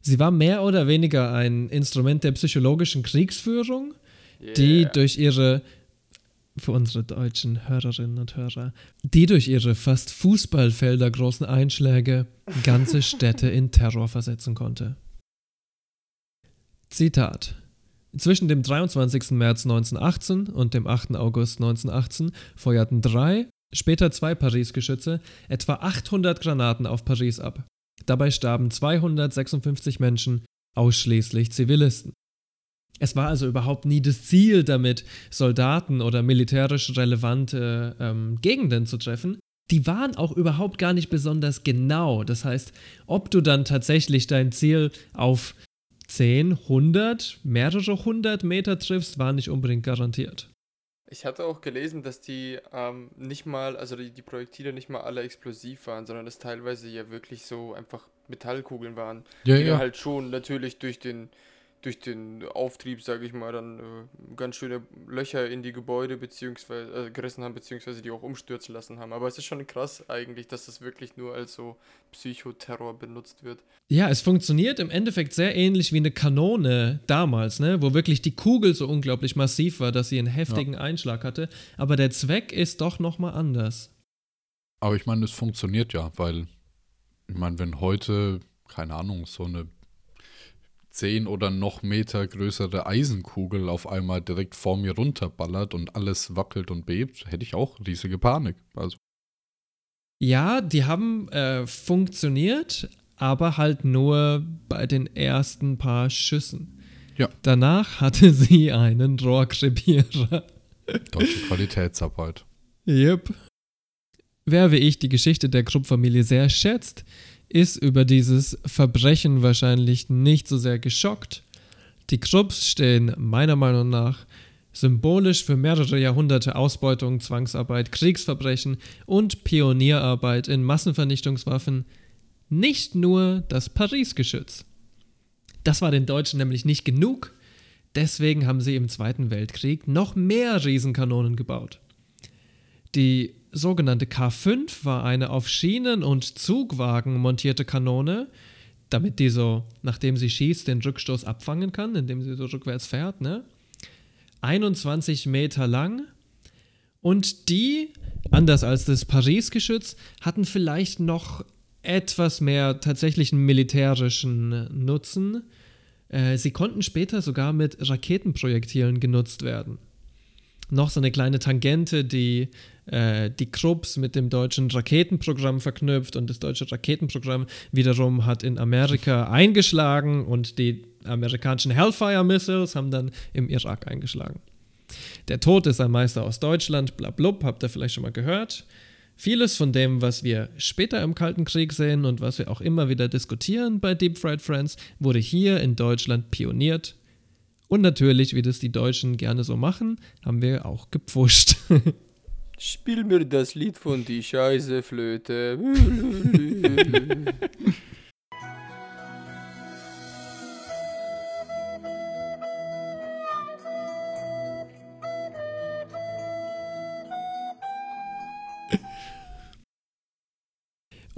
Sie war mehr oder weniger ein Instrument der psychologischen Kriegsführung, die Yeah. durch ihre, für unsere deutschen Hörerinnen und Hörer, die durch ihre fast Fußballfelder großen Einschläge ganze Städte in Terror versetzen konnte. Zitat. Zwischen dem 23. März 1918 und dem 8. August 1918 feuerten drei, später zwei Paris-Geschütze etwa 800 Granaten auf Paris ab. Dabei starben 256 Menschen, ausschließlich Zivilisten. Es war also überhaupt nie das Ziel damit, Soldaten oder militärisch relevante ähm, Gegenden zu treffen. Die waren auch überhaupt gar nicht besonders genau. Das heißt, ob du dann tatsächlich dein Ziel auf 10, 100, mehrere hundert Meter triffst, war nicht unbedingt garantiert. Ich hatte auch gelesen, dass die ähm, nicht mal, also die, die Projektile nicht mal alle explosiv waren, sondern dass teilweise ja wirklich so einfach Metallkugeln waren, Ja, die ja. halt schon natürlich durch den durch den Auftrieb, sage ich mal, dann äh, ganz schöne Löcher in die Gebäude beziehungsweise äh, gerissen haben, beziehungsweise die auch umstürzen lassen haben. Aber es ist schon krass eigentlich, dass das wirklich nur als so Psychoterror benutzt wird. Ja, es funktioniert im Endeffekt sehr ähnlich wie eine Kanone damals, ne? wo wirklich die Kugel so unglaublich massiv war, dass sie einen heftigen Einschlag hatte. Aber der Zweck ist doch nochmal anders. Aber ich meine, es funktioniert ja, weil, ich meine, wenn heute, keine Ahnung, so eine 10 oder noch Meter größere Eisenkugel auf einmal direkt vor mir runterballert und alles wackelt und bebt, hätte ich auch riesige Panik. Also, Ja, die haben äh, funktioniert, aber halt nur bei den ersten paar Schüssen. Ja. Danach hatte [laughs] sie einen Rohrkrepierer. deutsche Qualitätsarbeit. Yep. Wer wie ich die Geschichte der Krupp-Familie sehr schätzt, ist über dieses Verbrechen wahrscheinlich nicht so sehr geschockt. Die Krupps stehen meiner Meinung nach symbolisch für mehrere Jahrhunderte Ausbeutung, Zwangsarbeit, Kriegsverbrechen und Pionierarbeit in Massenvernichtungswaffen, nicht nur das Paris-Geschütz. Das war den Deutschen nämlich nicht genug, deswegen haben sie im Zweiten Weltkrieg noch mehr Riesenkanonen gebaut. Die sogenannte K5 war eine auf Schienen und Zugwagen montierte Kanone, damit die so, nachdem sie schießt, den Rückstoß abfangen kann, indem sie so rückwärts fährt, ne? 21 Meter lang. Und die, anders als das Paris-Geschütz, hatten vielleicht noch etwas mehr tatsächlichen militärischen Nutzen. Äh, sie konnten später sogar mit Raketenprojektilen genutzt werden. Noch so eine kleine Tangente, die äh, die Krupps mit dem deutschen Raketenprogramm verknüpft und das deutsche Raketenprogramm wiederum hat in Amerika eingeschlagen und die amerikanischen Hellfire Missiles haben dann im Irak eingeschlagen. Der Tod ist ein Meister aus Deutschland, blablub, habt ihr vielleicht schon mal gehört. Vieles von dem, was wir später im Kalten Krieg sehen und was wir auch immer wieder diskutieren bei Deep Fried Friends, wurde hier in Deutschland pioniert. Und natürlich, wie das die Deutschen gerne so machen, haben wir auch gepfuscht. [laughs] Spiel mir das Lied von die Scheißeflöte. [laughs] [laughs]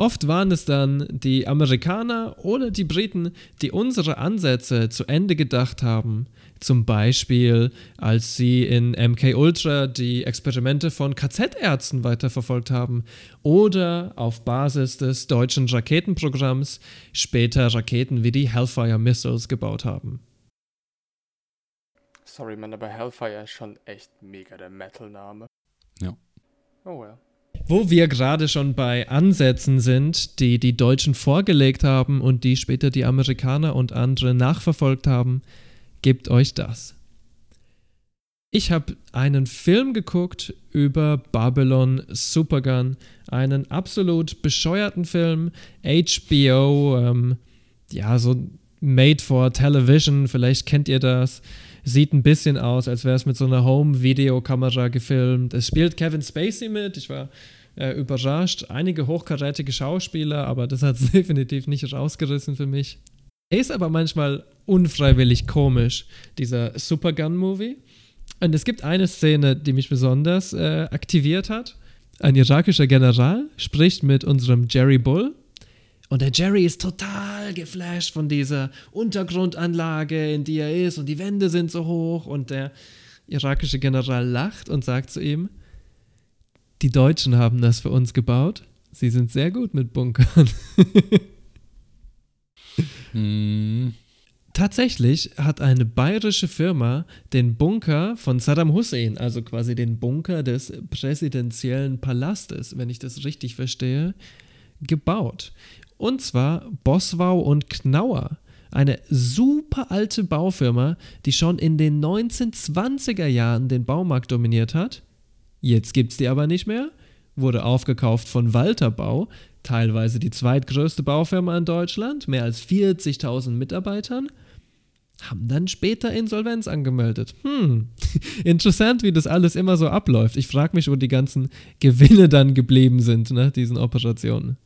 Oft waren es dann die Amerikaner oder die Briten, die unsere Ansätze zu Ende gedacht haben. Zum Beispiel, als sie in MK Ultra die Experimente von KZ-Ärzten weiterverfolgt haben oder auf Basis des deutschen Raketenprogramms später Raketen wie die Hellfire Missiles gebaut haben. Sorry, man, aber Hellfire ist schon echt mega der Metal-Name. Ja. Oh well. Wo wir gerade schon bei Ansätzen sind, die die Deutschen vorgelegt haben und die später die Amerikaner und andere nachverfolgt haben, gebt euch das. Ich habe einen Film geguckt über Babylon Supergun, einen absolut bescheuerten Film, HBO, ähm, ja, so made for television, vielleicht kennt ihr das. Sieht ein bisschen aus, als wäre es mit so einer Home-Videokamera gefilmt. Es spielt Kevin Spacey mit. Ich war äh, überrascht. Einige hochkarätige Schauspieler, aber das hat es [laughs] definitiv nicht rausgerissen für mich. Er ist aber manchmal unfreiwillig komisch, dieser Supergun-Movie. Und es gibt eine Szene, die mich besonders äh, aktiviert hat. Ein irakischer General spricht mit unserem Jerry Bull. Und der Jerry ist total geflasht von dieser Untergrundanlage, in die er ist. Und die Wände sind so hoch. Und der irakische General lacht und sagt zu ihm, die Deutschen haben das für uns gebaut. Sie sind sehr gut mit Bunkern. [laughs] Hm, Tatsächlich hat eine bayerische Firma den Bunker von Saddam Hussein, also quasi den Bunker des präsidentiellen Palastes, wenn ich das richtig verstehe, gebaut. Und zwar Boswau und Knauer. Eine super alte Baufirma, die schon in den 1920er Jahren den Baumarkt dominiert hat. Jetzt gibt's die aber nicht mehr. Wurde aufgekauft von Walter Bau, teilweise die zweitgrößte Baufirma in Deutschland, mehr als 40.000 Mitarbeitern. haben dann später Insolvenz angemeldet. Hm, [laughs] interessant, wie das alles immer so abläuft. Ich frage mich, wo die ganzen Gewinne dann geblieben sind nach diesen Operationen.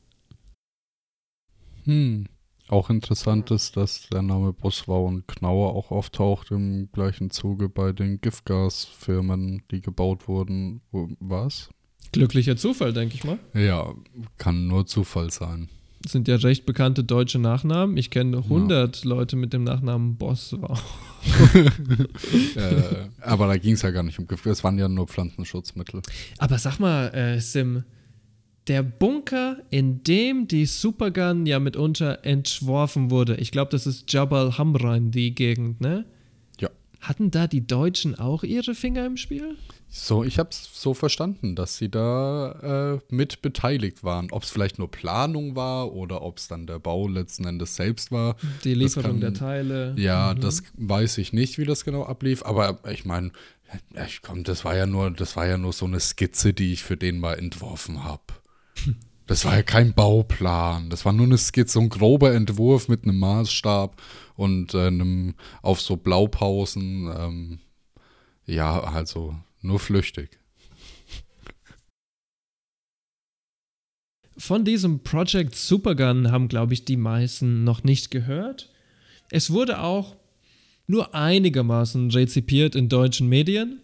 Hm. Auch interessant ist, dass der Name Buswau und Knauer auch auftaucht im gleichen Zuge bei den Giftgasfirmen, die gebaut wurden. Was? Glücklicher Zufall, denke ich mal. Ja, kann nur Zufall sein. Das sind ja recht bekannte deutsche Nachnamen. Ich kenne 100 Leute mit dem Nachnamen Boswau. [laughs] äh, aber da ging es ja gar nicht um Gift, es waren ja nur Pflanzenschutzmittel. Aber sag mal, äh, Sim, der Bunker, in dem die Supergun ja mitunter entworfen wurde, ich glaube, das ist Jabal Hamran, die Gegend, ne? Ja. Hatten da die Deutschen auch ihre Finger im Spiel? So, ich habe es so verstanden, dass sie da äh, mit beteiligt waren. Ob es vielleicht nur Planung war oder ob es dann der Bau letzten Endes selbst war. Die Lieferung kann- der Teile. Ja, Mhm. das weiß ich nicht, wie das genau ablief. Aber ich meine, ich komm, das war ja nur, das war ja nur so eine Skizze, die ich für den mal entworfen habe. Das war ja kein Bauplan. Das war nur eine Skizze, so ein grober Entwurf mit einem Maßstab und äh, einem auf so Blaupausen. Ähm, ja, also nur flüchtig. Von diesem Project Supergun haben, glaube ich, die meisten noch nicht gehört. Es wurde auch nur einigermaßen rezipiert in deutschen Medien.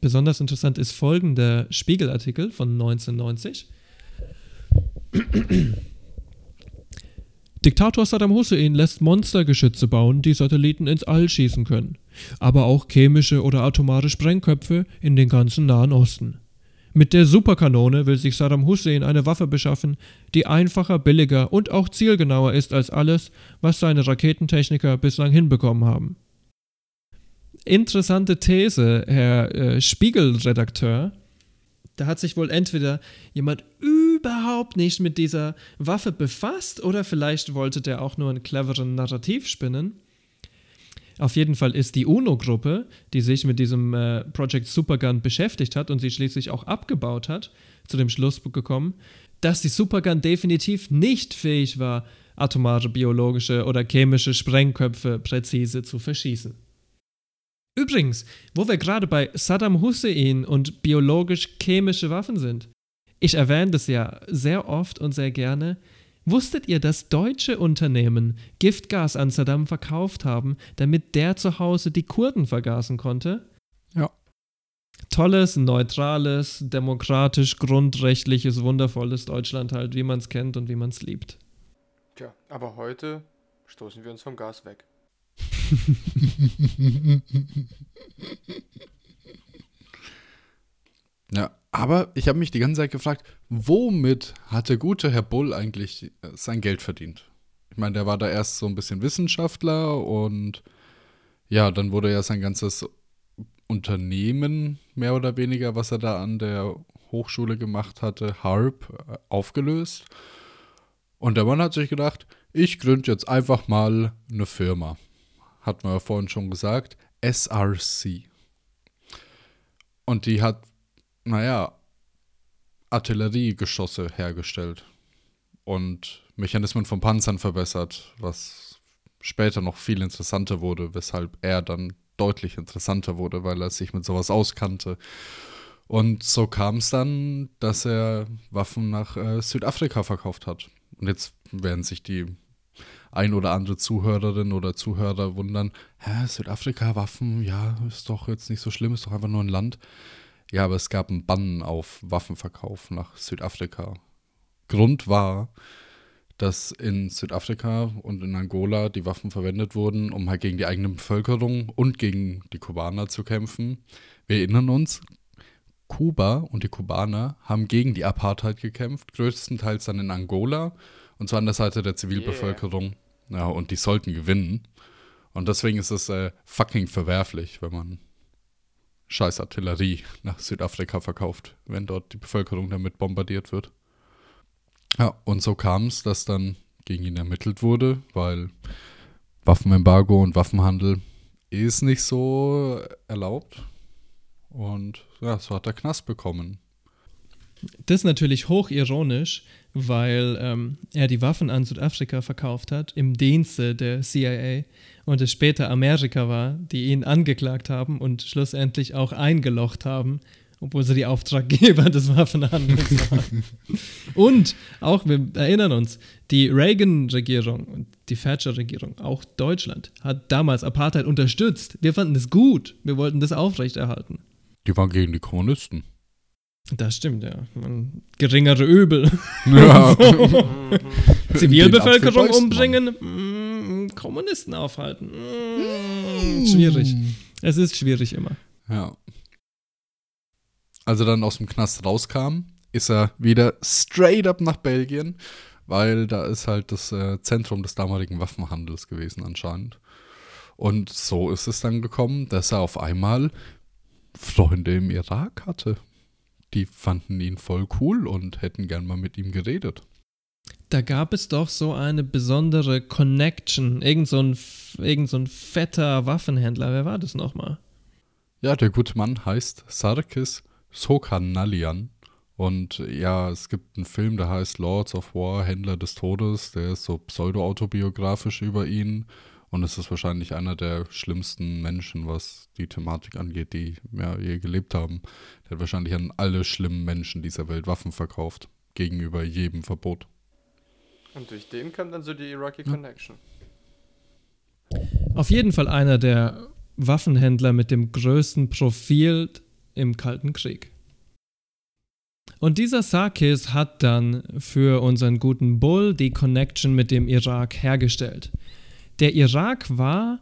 Besonders interessant ist folgender Spiegelartikel von 1990. Diktator Saddam Hussein lässt Monstergeschütze bauen, die Satelliten ins All schießen können, aber auch chemische oder atomare Sprengköpfe in den ganzen Nahen Osten. Mit der Superkanone will sich Saddam Hussein eine Waffe beschaffen, die einfacher, billiger und auch zielgenauer ist als alles, was seine Raketentechniker bislang hinbekommen haben. Interessante These, Herr äh, Spiegelredakteur. Da hat sich wohl entweder jemand überhaupt nicht mit dieser Waffe befasst oder vielleicht wollte der auch nur einen cleveren Narrativ spinnen. Auf jeden Fall ist die UNO-Gruppe, die sich mit diesem äh, Project Supergun beschäftigt hat und sie schließlich auch abgebaut hat, zu dem Schluss gekommen, dass die Supergun definitiv nicht fähig war, atomare, biologische oder chemische Sprengköpfe präzise zu verschießen. Übrigens, wo wir gerade bei Saddam Hussein und biologisch-chemische Waffen sind. Ich erwähne das ja sehr oft und sehr gerne. Wusstet ihr, dass deutsche Unternehmen Giftgas an Saddam verkauft haben, damit der zu Hause die Kurden vergasen konnte? Ja. Tolles, neutrales, demokratisch, grundrechtliches, wundervolles Deutschland halt, wie man es kennt und wie man es liebt. Tja, aber heute stoßen wir uns vom Gas weg. Ja, aber ich habe mich die ganze Zeit gefragt, womit hat der gute Herr Bull eigentlich äh, sein Geld verdient? Ich meine, der war da erst so ein bisschen Wissenschaftler und ja, dann wurde ja sein ganzes Unternehmen, mehr oder weniger, was er da an der Hochschule gemacht hatte, HARP, äh, aufgelöst. Und der Mann hat sich gedacht, ich gründe jetzt einfach mal eine Firma. Hat man ja vorhin schon gesagt, SRC. Und die hat naja, Artilleriegeschosse hergestellt und Mechanismen von Panzern verbessert, was später noch viel interessanter wurde, weshalb er dann deutlich interessanter wurde, weil er sich mit sowas auskannte. Und so kam es dann, dass er Waffen nach äh, Südafrika verkauft hat. Und jetzt werden sich die ein oder andere Zuhörerin oder Zuhörer wundern, hä, Südafrika, Waffen, ja, ist doch jetzt nicht so schlimm, ist doch einfach nur ein Land. Ja, aber es gab einen Bann auf Waffenverkauf nach Südafrika. Grund war, dass in Südafrika und in Angola die Waffen verwendet wurden, um halt gegen die eigene Bevölkerung und gegen die Kubaner zu kämpfen. Wir erinnern uns, Kuba und die Kubaner haben gegen die Apartheid gekämpft, größtenteils dann in Angola und zwar an der Seite der Zivilbevölkerung. Ja, und die sollten gewinnen. Und deswegen ist es äh, fucking verwerflich, wenn man scheiß Artillerie nach Südafrika verkauft, wenn dort die Bevölkerung damit bombardiert wird. Ja, und so kam es, dass dann gegen ihn ermittelt wurde, weil Waffenembargo und Waffenhandel ist nicht so erlaubt. Und ja, so hat er Knast bekommen. Das ist natürlich hochironisch, weil ähm, er die Waffen an Südafrika verkauft hat im Dienste der CIA und es später Amerika war, die ihn angeklagt haben und schlussendlich auch eingelocht haben, obwohl sie die Auftraggeber [laughs] des Waffenhandels waren. [laughs] und auch, wir erinnern uns, die Reagan-Regierung und die Thatcher-Regierung, auch Deutschland, hat damals Apartheid unterstützt. Wir fanden das gut, wir wollten das aufrechterhalten. Die waren gegen die Kommunisten. Das stimmt, ja. Man, geringere Übel. Ja. [laughs] So. Zivilbevölkerung umbringen, mm, Kommunisten aufhalten. Mm, schwierig. Es ist schwierig immer. Ja. Als er dann aus dem Knast rauskam, ist er wieder straight up nach Belgien, weil da ist halt das äh, Zentrum des damaligen Waffenhandels gewesen anscheinend. Und so ist es dann gekommen, dass er auf einmal Freunde im Irak hatte. Die fanden ihn voll cool und hätten gern mal mit ihm geredet. Da gab es doch so eine besondere Connection. Irgend so ein, irgend so ein fetter Waffenhändler. Wer war das nochmal? Ja, der gute Mann heißt Sarkis Sokanalian. Und ja, es gibt einen Film, der heißt Lords of War, Händler des Todes. Der ist so pseudo-autobiografisch über ihn. Und es ist wahrscheinlich einer der schlimmsten Menschen, was die Thematik angeht, die ja, je gelebt haben. Der hat wahrscheinlich an alle schlimmen Menschen dieser Welt Waffen verkauft. Gegenüber jedem Verbot. Und durch den kam dann so die Iraqi Connection. Auf jeden Fall einer der Waffenhändler mit dem größten Profil im Kalten Krieg. Und dieser Sarkis hat dann für unseren guten Bull die Connection mit dem Irak hergestellt. Der Irak war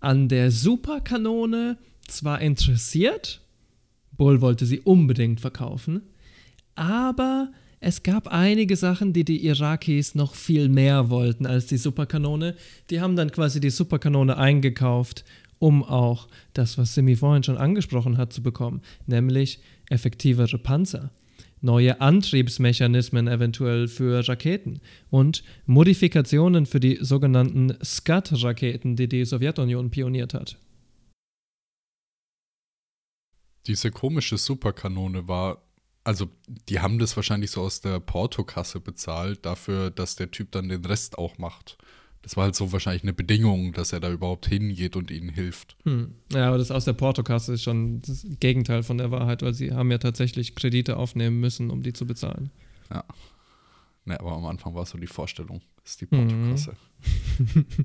an der Superkanone zwar interessiert, Bull wollte sie unbedingt verkaufen, aber es gab einige Sachen, die die Irakis noch viel mehr wollten als die Superkanone. Die haben dann quasi die Superkanone eingekauft, um auch das, was Simi vorhin schon angesprochen hat, zu bekommen, nämlich effektivere Panzer, neue Antriebsmechanismen eventuell für Raketen und Modifikationen für die sogenannten Scud-Raketen, die die Sowjetunion pioniert hat. Diese komische Superkanone war, also die haben das wahrscheinlich so aus der Portokasse bezahlt, dafür, dass der Typ dann den Rest auch macht. Das war halt so wahrscheinlich eine Bedingung, dass er da überhaupt hingeht und ihnen hilft. Hm. Ja, aber das aus der Portokasse ist schon das Gegenteil von der Wahrheit, weil sie haben ja tatsächlich Kredite aufnehmen müssen, um die zu bezahlen. Ja. Ne, aber am Anfang war es so die Vorstellung, das ist die Mhm. Portokasse. [laughs]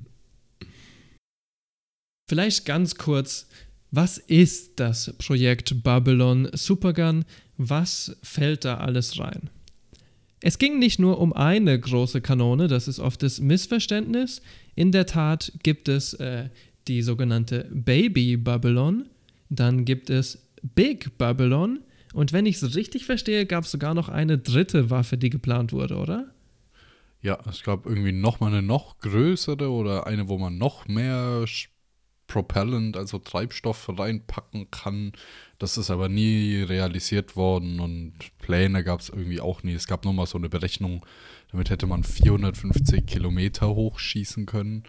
Vielleicht ganz kurz, was ist das Projekt Babylon Supergun? Was fällt da alles rein? Es ging nicht nur um eine große Kanone, das ist oft das Missverständnis. In der Tat gibt es äh, die sogenannte Baby Babylon, dann gibt es Big Babylon und wenn ich es richtig verstehe, gab es sogar noch eine dritte Waffe, die geplant wurde, oder? Ja, es gab irgendwie noch mal eine noch größere oder eine, wo man noch mehr Propellant, also Treibstoff reinpacken kann. Das ist aber nie realisiert worden und Pläne gab es irgendwie auch nie. Es gab nur mal so eine Berechnung, damit hätte man 450 Kilometer hochschießen können.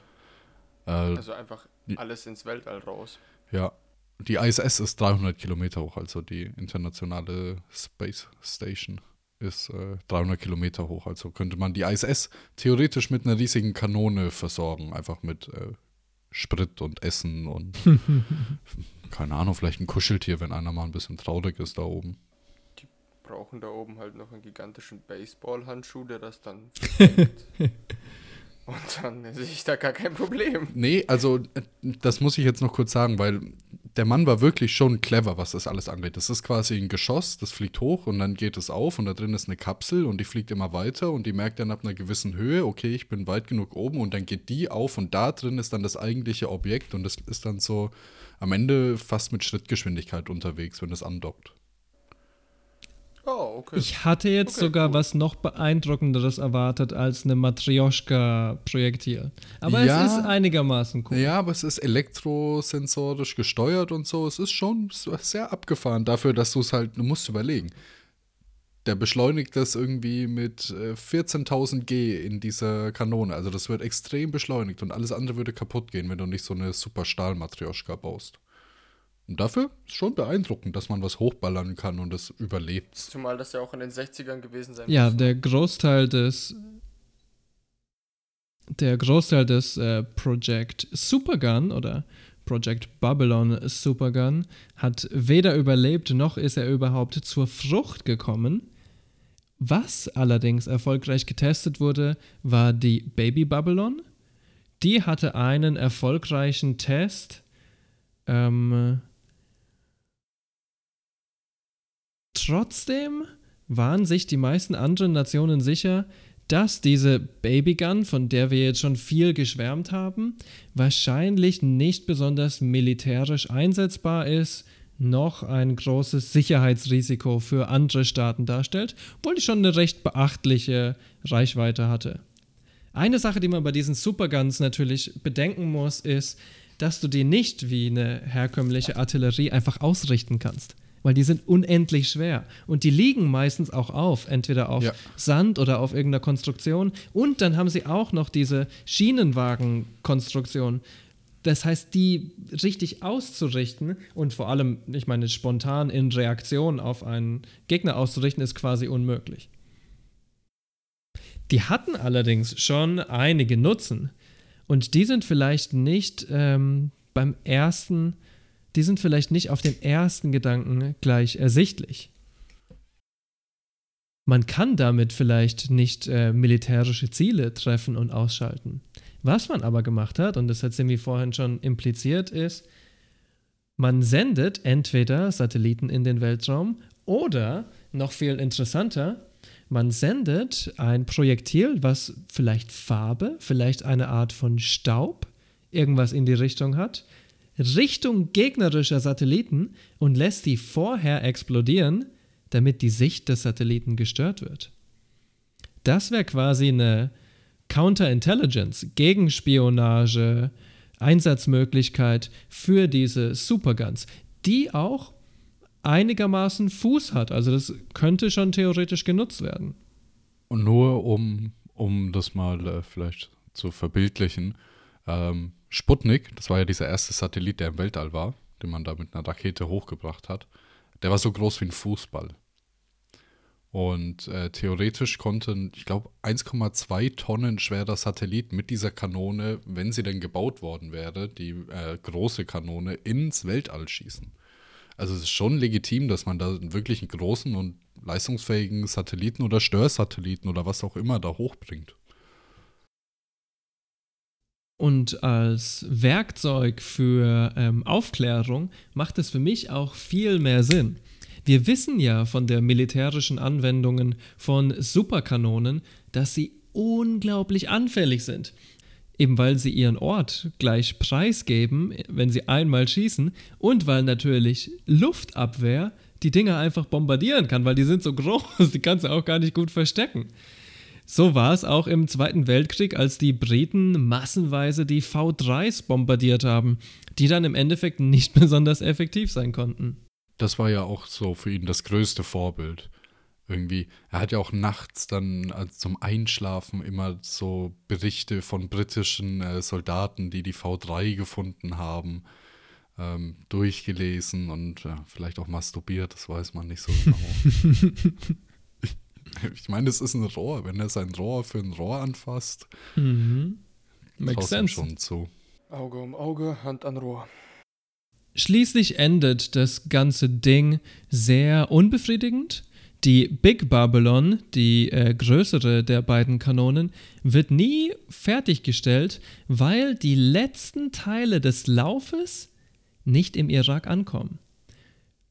Äh, Also einfach alles ins Weltall raus. ja, die ISS ist 300 Kilometer hoch, also die internationale Space Station ist äh, 300 Kilometer hoch. Also könnte man die ISS theoretisch mit einer riesigen Kanone versorgen, einfach mit äh, Sprit und Essen und [laughs] keine Ahnung, vielleicht ein Kuscheltier, wenn einer mal ein bisschen traurig ist da oben. Brauchen da oben halt noch einen gigantischen Baseballhandschuh, der das dann. [laughs] Und dann sehe ich da gar kein Problem. Nee, also äh, das muss ich jetzt noch kurz sagen, weil der Mann war wirklich schon clever, was das alles angeht. Das ist quasi ein Geschoss, das fliegt hoch und dann geht es auf und da drin ist eine Kapsel und die fliegt immer weiter und die merkt dann ab einer gewissen Höhe, okay, ich bin weit genug oben und dann geht die auf und da drin ist dann das eigentliche Objekt und das ist dann so am Ende fast mit Schrittgeschwindigkeit unterwegs, wenn es andockt. Oh, okay. Ich hatte jetzt Okay, sogar cool. was noch beeindruckenderes erwartet als eine Matrioschka-Projektil. Aber Ja. es ist einigermaßen cool. Ja, aber es ist elektrosensorisch gesteuert und so. Es ist schon sehr abgefahren dafür, dass du es halt, du musst überlegen. Der beschleunigt das irgendwie mit äh, 14.000 G in dieser Kanone. Also das wird extrem beschleunigt und alles andere würde kaputt gehen, wenn du nicht so eine super Stahl-Matrioschka baust. Und dafür ist schon beeindruckend, dass man was hochballern kann und es überlebt. Zumal das ja auch in den 60ern gewesen sein Ja, muss. der Großteil des der Großteil des äh, Project Supergun oder Project Babylon Supergun hat weder überlebt noch ist er überhaupt zur Frucht gekommen. Was allerdings erfolgreich getestet wurde, war die Baby Babylon. Die hatte einen erfolgreichen Test. Ähm, trotzdem waren sich die meisten anderen Nationen sicher, dass diese Babygun, von der wir jetzt schon viel geschwärmt haben, wahrscheinlich nicht besonders militärisch einsetzbar ist, noch ein großes Sicherheitsrisiko für andere Staaten darstellt, obwohl die schon eine recht beachtliche Reichweite hatte. Eine Sache, die man bei diesen Superguns natürlich bedenken muss, ist, dass du die nicht wie eine herkömmliche Artillerie einfach ausrichten kannst. Weil die sind unendlich schwer. Und die liegen meistens auch auf, entweder auf Ja. Sand oder auf irgendeiner Konstruktion. Und dann haben sie auch noch diese Schienenwagenkonstruktion. Das heißt, die richtig auszurichten und vor allem, ich meine, spontan in Reaktion auf einen Gegner auszurichten, ist quasi unmöglich. Die hatten allerdings schon einige Nutzen. Und die sind vielleicht nicht ähm, beim ersten, die sind vielleicht nicht auf den ersten Gedanken gleich ersichtlich. Man kann damit vielleicht nicht äh, militärische Ziele treffen und ausschalten. Was man aber gemacht hat, und das hat Simi vorhin schon impliziert, ist, man sendet entweder Satelliten in den Weltraum oder, noch viel interessanter, man sendet ein Projektil, was vielleicht Farbe, vielleicht eine Art von Staub, irgendwas in die Richtung hat, Richtung gegnerischer Satelliten und lässt die vorher explodieren, damit die Sicht des Satelliten gestört wird. Das wäre quasi eine Counterintelligence, Gegenspionage, Einsatzmöglichkeit für diese Superguns, die auch einigermaßen Fuß hat. Also das könnte schon theoretisch genutzt werden. Und nur um, um das mal äh, vielleicht zu verbildlichen, ähm, Sputnik, das war ja dieser erste Satellit, der im Weltall war, den man da mit einer Rakete hochgebracht hat, der war so groß wie ein Fußball. Und äh, theoretisch konnte, ich glaube, 1,2 Tonnen schwerer Satellit mit dieser Kanone, wenn sie denn gebaut worden wäre, die äh, große Kanone, ins Weltall schießen. Also es ist schon legitim, dass man da wirklich einen großen und leistungsfähigen Satelliten oder Störsatelliten oder was auch immer da hochbringt. Und als Werkzeug für ähm, Aufklärung macht es für mich auch viel mehr Sinn. Wir wissen ja von der militärischen Anwendungen von Superkanonen, dass sie unglaublich anfällig sind. Eben weil sie ihren Ort gleich preisgeben, wenn sie einmal schießen und weil natürlich Luftabwehr die Dinger einfach bombardieren kann, weil die sind so [laughs] groß, die kannst du auch gar nicht gut verstecken. So war es auch im Zweiten Weltkrieg, als die Briten massenweise die V3s bombardiert haben, die dann im Endeffekt nicht [laughs] besonders effektiv sein konnten. Das war ja auch so für ihn das größte Vorbild. Irgendwie, er hat ja auch nachts dann äh, zum Einschlafen immer so Berichte von britischen äh, Soldaten, die die V3 gefunden haben, ähm, durchgelesen und ja, vielleicht auch masturbiert, das weiß man nicht so [laughs] genau. [laughs] ich meine, es ist ein Rohr. Wenn er sein Rohr für ein Rohr anfasst, Mhm. Makes sense. schon zu. Auge um Auge, Hand an Rohr. Schließlich endet das ganze Ding sehr unbefriedigend. Die Big Babylon, die äh, größere der beiden Kanonen, wird nie fertiggestellt, weil die letzten Teile des Laufes nicht im Irak ankommen.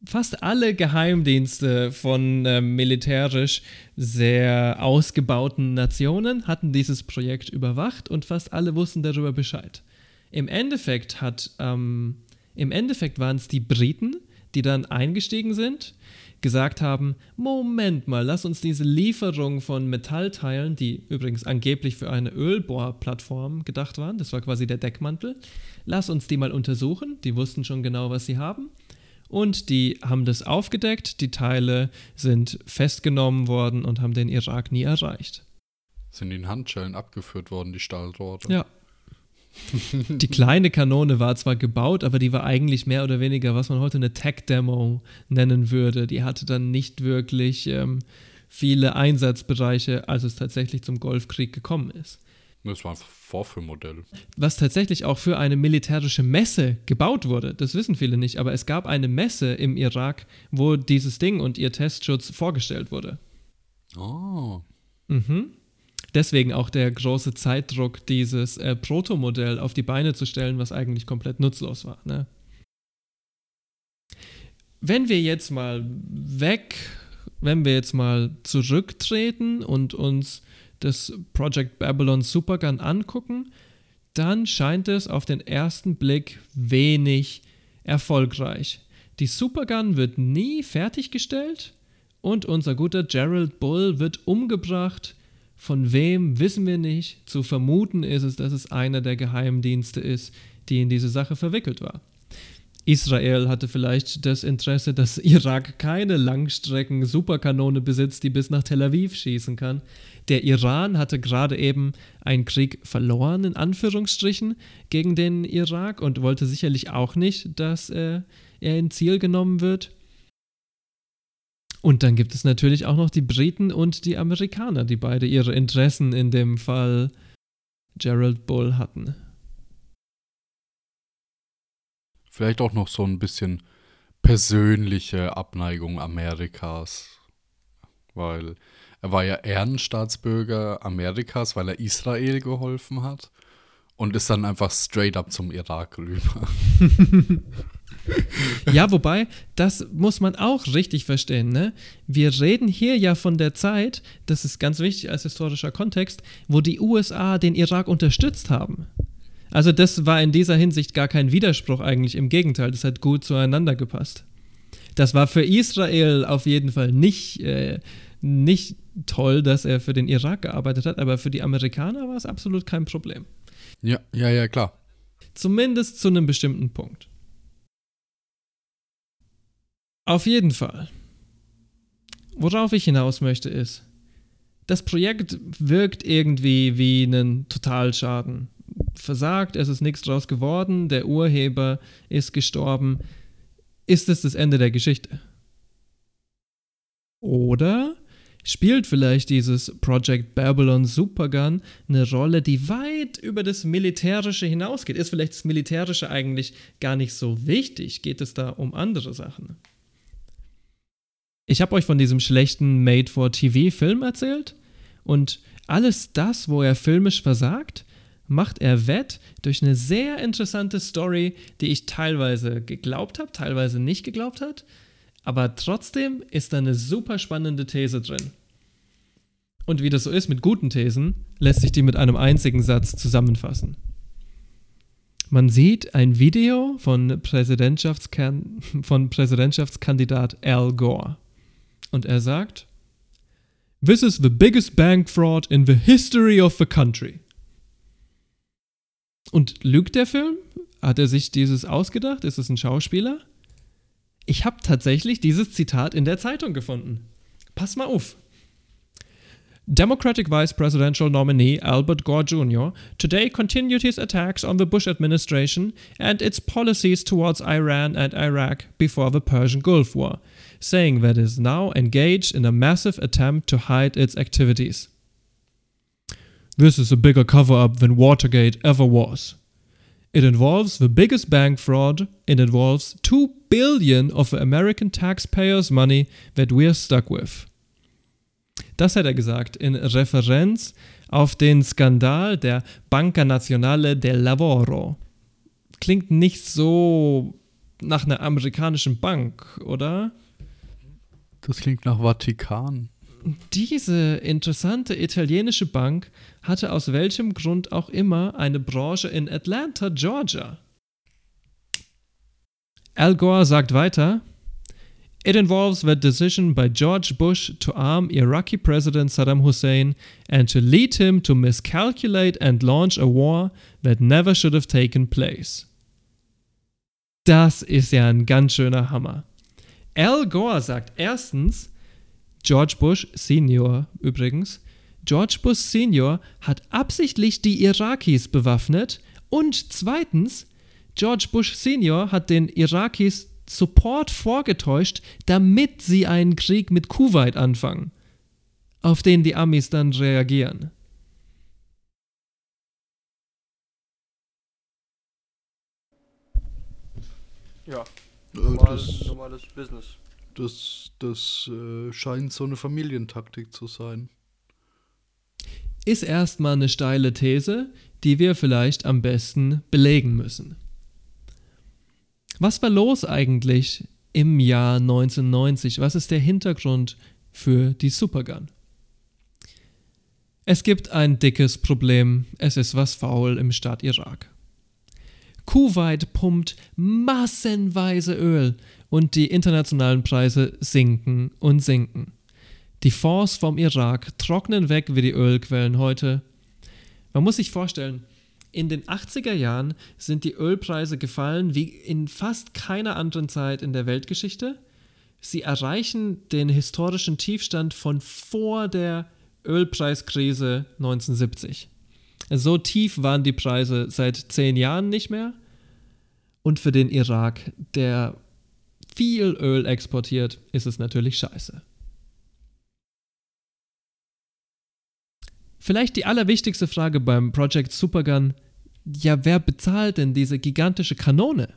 Fast alle Geheimdienste von äh, militärisch sehr ausgebauten Nationen hatten dieses Projekt überwacht und fast alle wussten darüber Bescheid. Im Endeffekt hat ähm, im Endeffekt waren es die Briten, die dann eingestiegen sind, gesagt haben, Moment mal, lass uns diese Lieferung von Metallteilen, die übrigens angeblich für eine Ölbohrplattform gedacht waren, das war quasi der Deckmantel, lass uns die mal untersuchen, die wussten schon genau, was sie haben. Und die haben das aufgedeckt, die Teile sind festgenommen worden und haben den Irak nie erreicht. Sind in Handschellen abgeführt worden, die Stahlrohre? Ja. Die kleine Kanone war zwar gebaut, aber die war eigentlich mehr oder weniger, was man heute eine Tech-Demo nennen würde. Die hatte dann nicht wirklich ähm, viele Einsatzbereiche, als es tatsächlich zum Golfkrieg gekommen ist. Das war Vorführmodell. Was tatsächlich auch für eine militärische Messe gebaut wurde, das wissen viele nicht, aber es gab eine Messe im Irak, wo dieses Ding und ihr Testschutz vorgestellt wurde. Oh. Mhm. Deswegen auch der große Zeitdruck, dieses äh, Protomodell auf die Beine zu stellen, was eigentlich komplett nutzlos war. Ne? Wenn wir jetzt mal weg, wenn wir jetzt mal zurücktreten und uns das Project Babylon Supergun angucken, dann scheint es auf den ersten Blick wenig erfolgreich. Die Supergun wird nie fertiggestellt und unser guter Gerald Bull wird umgebracht. Von wem wissen wir nicht. Zu vermuten ist es, dass es einer der Geheimdienste ist, die in diese Sache verwickelt war. Israel hatte vielleicht das Interesse, dass Irak keine Langstrecken-Superkanone besitzt, die bis nach Tel Aviv schießen kann. Der Iran hatte gerade eben einen Krieg verloren, in Anführungsstrichen, gegen den Irak und wollte sicherlich auch nicht, dass äh, er in Ziel genommen wird. Und dann gibt es natürlich auch noch die Briten und die Amerikaner, die beide ihre Interessen in dem Fall Gerald Bull hatten. Vielleicht auch noch so ein bisschen persönliche Abneigung Amerikas. Weil er war ja Ehrenstaatsbürger Amerikas, weil er Israel geholfen hat. Und ist dann einfach straight up zum Irak rüber. [laughs] ja, wobei, das muss man auch richtig verstehen. Ne? Wir reden hier ja von der Zeit, das ist ganz wichtig als historischer Kontext, wo die USA den Irak unterstützt haben. Also das war in dieser Hinsicht gar kein Widerspruch eigentlich, im Gegenteil, das hat gut zueinander gepasst. Das war für Israel auf jeden Fall nicht, äh, nicht toll, dass er für den Irak gearbeitet hat, aber für die Amerikaner war es absolut kein Problem. Ja, ja, ja, klar. Zumindest zu einem bestimmten Punkt. Auf jeden Fall. Worauf ich hinaus möchte ist, das Projekt wirkt irgendwie wie ein Totalschaden. Versagt, es ist nichts draus geworden, der Urheber ist gestorben. Ist es das Ende der Geschichte? Oder spielt vielleicht dieses Project Babylon Supergun eine Rolle, die weit über das Militärische hinausgeht? Ist vielleicht das Militärische eigentlich gar nicht so wichtig? Geht es da um andere Sachen? Ich habe euch von diesem schlechten Made-for-TV-Film erzählt und alles das, wo er filmisch versagt, macht er wett durch eine sehr interessante Story, die ich teilweise geglaubt habe, teilweise nicht geglaubt habe. Aber trotzdem ist da eine super spannende These drin. Und wie das so ist mit guten Thesen, lässt sich die mit einem einzigen Satz zusammenfassen. Man sieht ein Video von, Präsidentschaftskan von Präsidentschaftskandidat Al Gore. Und er sagt, This is the biggest bank fraud in the history of the country. Und lügt der Film? Hat er sich dieses ausgedacht? Ist es ein Schauspieler? Ich habe tatsächlich dieses Zitat in der Zeitung gefunden. Pass mal auf. Democratic Vice Presidential nominee Albert Gore Jr. today continued his attacks on the Bush administration and its policies towards Iran and Iraq before the Persian Gulf War, saying that it is now engaged in a massive attempt to hide its activities. This is a bigger cover up than Watergate ever was. It involves the biggest bank fraud. It involves 2 billion of the American taxpayers' money that we're stuck with. Das hat er gesagt in Referenz auf den Skandal der Banca Nazionale del Lavoro. Klingt nicht so nach einer amerikanischen Bank, oder? Das klingt nach Vatikan. Diese interessante italienische Bank hatte aus welchem Grund auch immer eine Branche in Atlanta, Georgia. Al Gore sagt weiter, It involves the decision by George Bush to arm Iraqi President Saddam Hussein and to lead him to miscalculate and launch a war that never should have taken place. Das ist ja ein ganz schöner Hammer. Al Gore sagt erstens, George Bush Senior übrigens, George Bush Senior hat absichtlich die Irakis bewaffnet, Und zweitens, George Bush Senior hat den Irakis Support vorgetäuscht, damit sie einen Krieg mit Kuwait anfangen, auf den die Amis dann reagieren. Ja, normal, das- normales Business. Das, das äh, scheint so eine Familientaktik zu sein. Ist erstmal eine steile These, die wir vielleicht am besten belegen müssen. Was war los eigentlich im Jahr 1990? Was ist der Hintergrund für die Supergun? Es gibt ein dickes Problem. Es ist was faul im Staat Irak. Kuwait pumpt massenweise Öl und die internationalen Preise sinken und sinken. Die Fonds vom Irak trocknen weg wie die Ölquellen heute. Man muss sich vorstellen, in den 80er Jahren sind die Ölpreise gefallen wie in fast keiner anderen Zeit in der Weltgeschichte. Sie erreichen den historischen Tiefstand von vor der Ölpreiskrise 1970. So tief waren die Preise seit zehn Jahren nicht mehr. Und für den Irak, der viel Öl exportiert, ist es natürlich scheiße. Vielleicht die allerwichtigste Frage beim Project Supergun. Ja, wer bezahlt denn diese gigantische Kanone?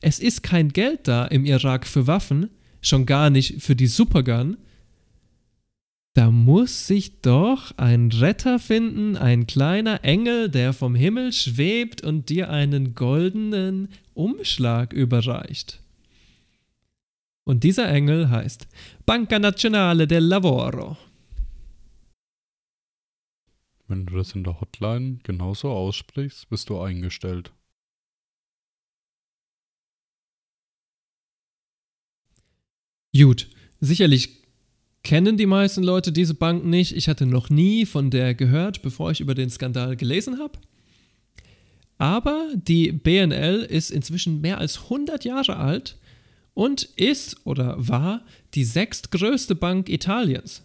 Es ist kein Geld da im Irak für Waffen, schon gar nicht für die Supergun. Da muss sich doch ein Retter finden, ein kleiner Engel, der vom Himmel schwebt und dir einen goldenen Umschlag überreicht. Und dieser Engel heißt Banca Nazionale del Lavoro. Wenn du das in der Hotline genauso aussprichst, bist du eingestellt. Gut, sicherlich kennen die meisten Leute diese Bank nicht. Ich hatte noch nie von der gehört, bevor ich über den Skandal gelesen habe. Aber die BNL ist inzwischen mehr als 100 Jahre alt und ist oder war die sechstgrößte Bank Italiens.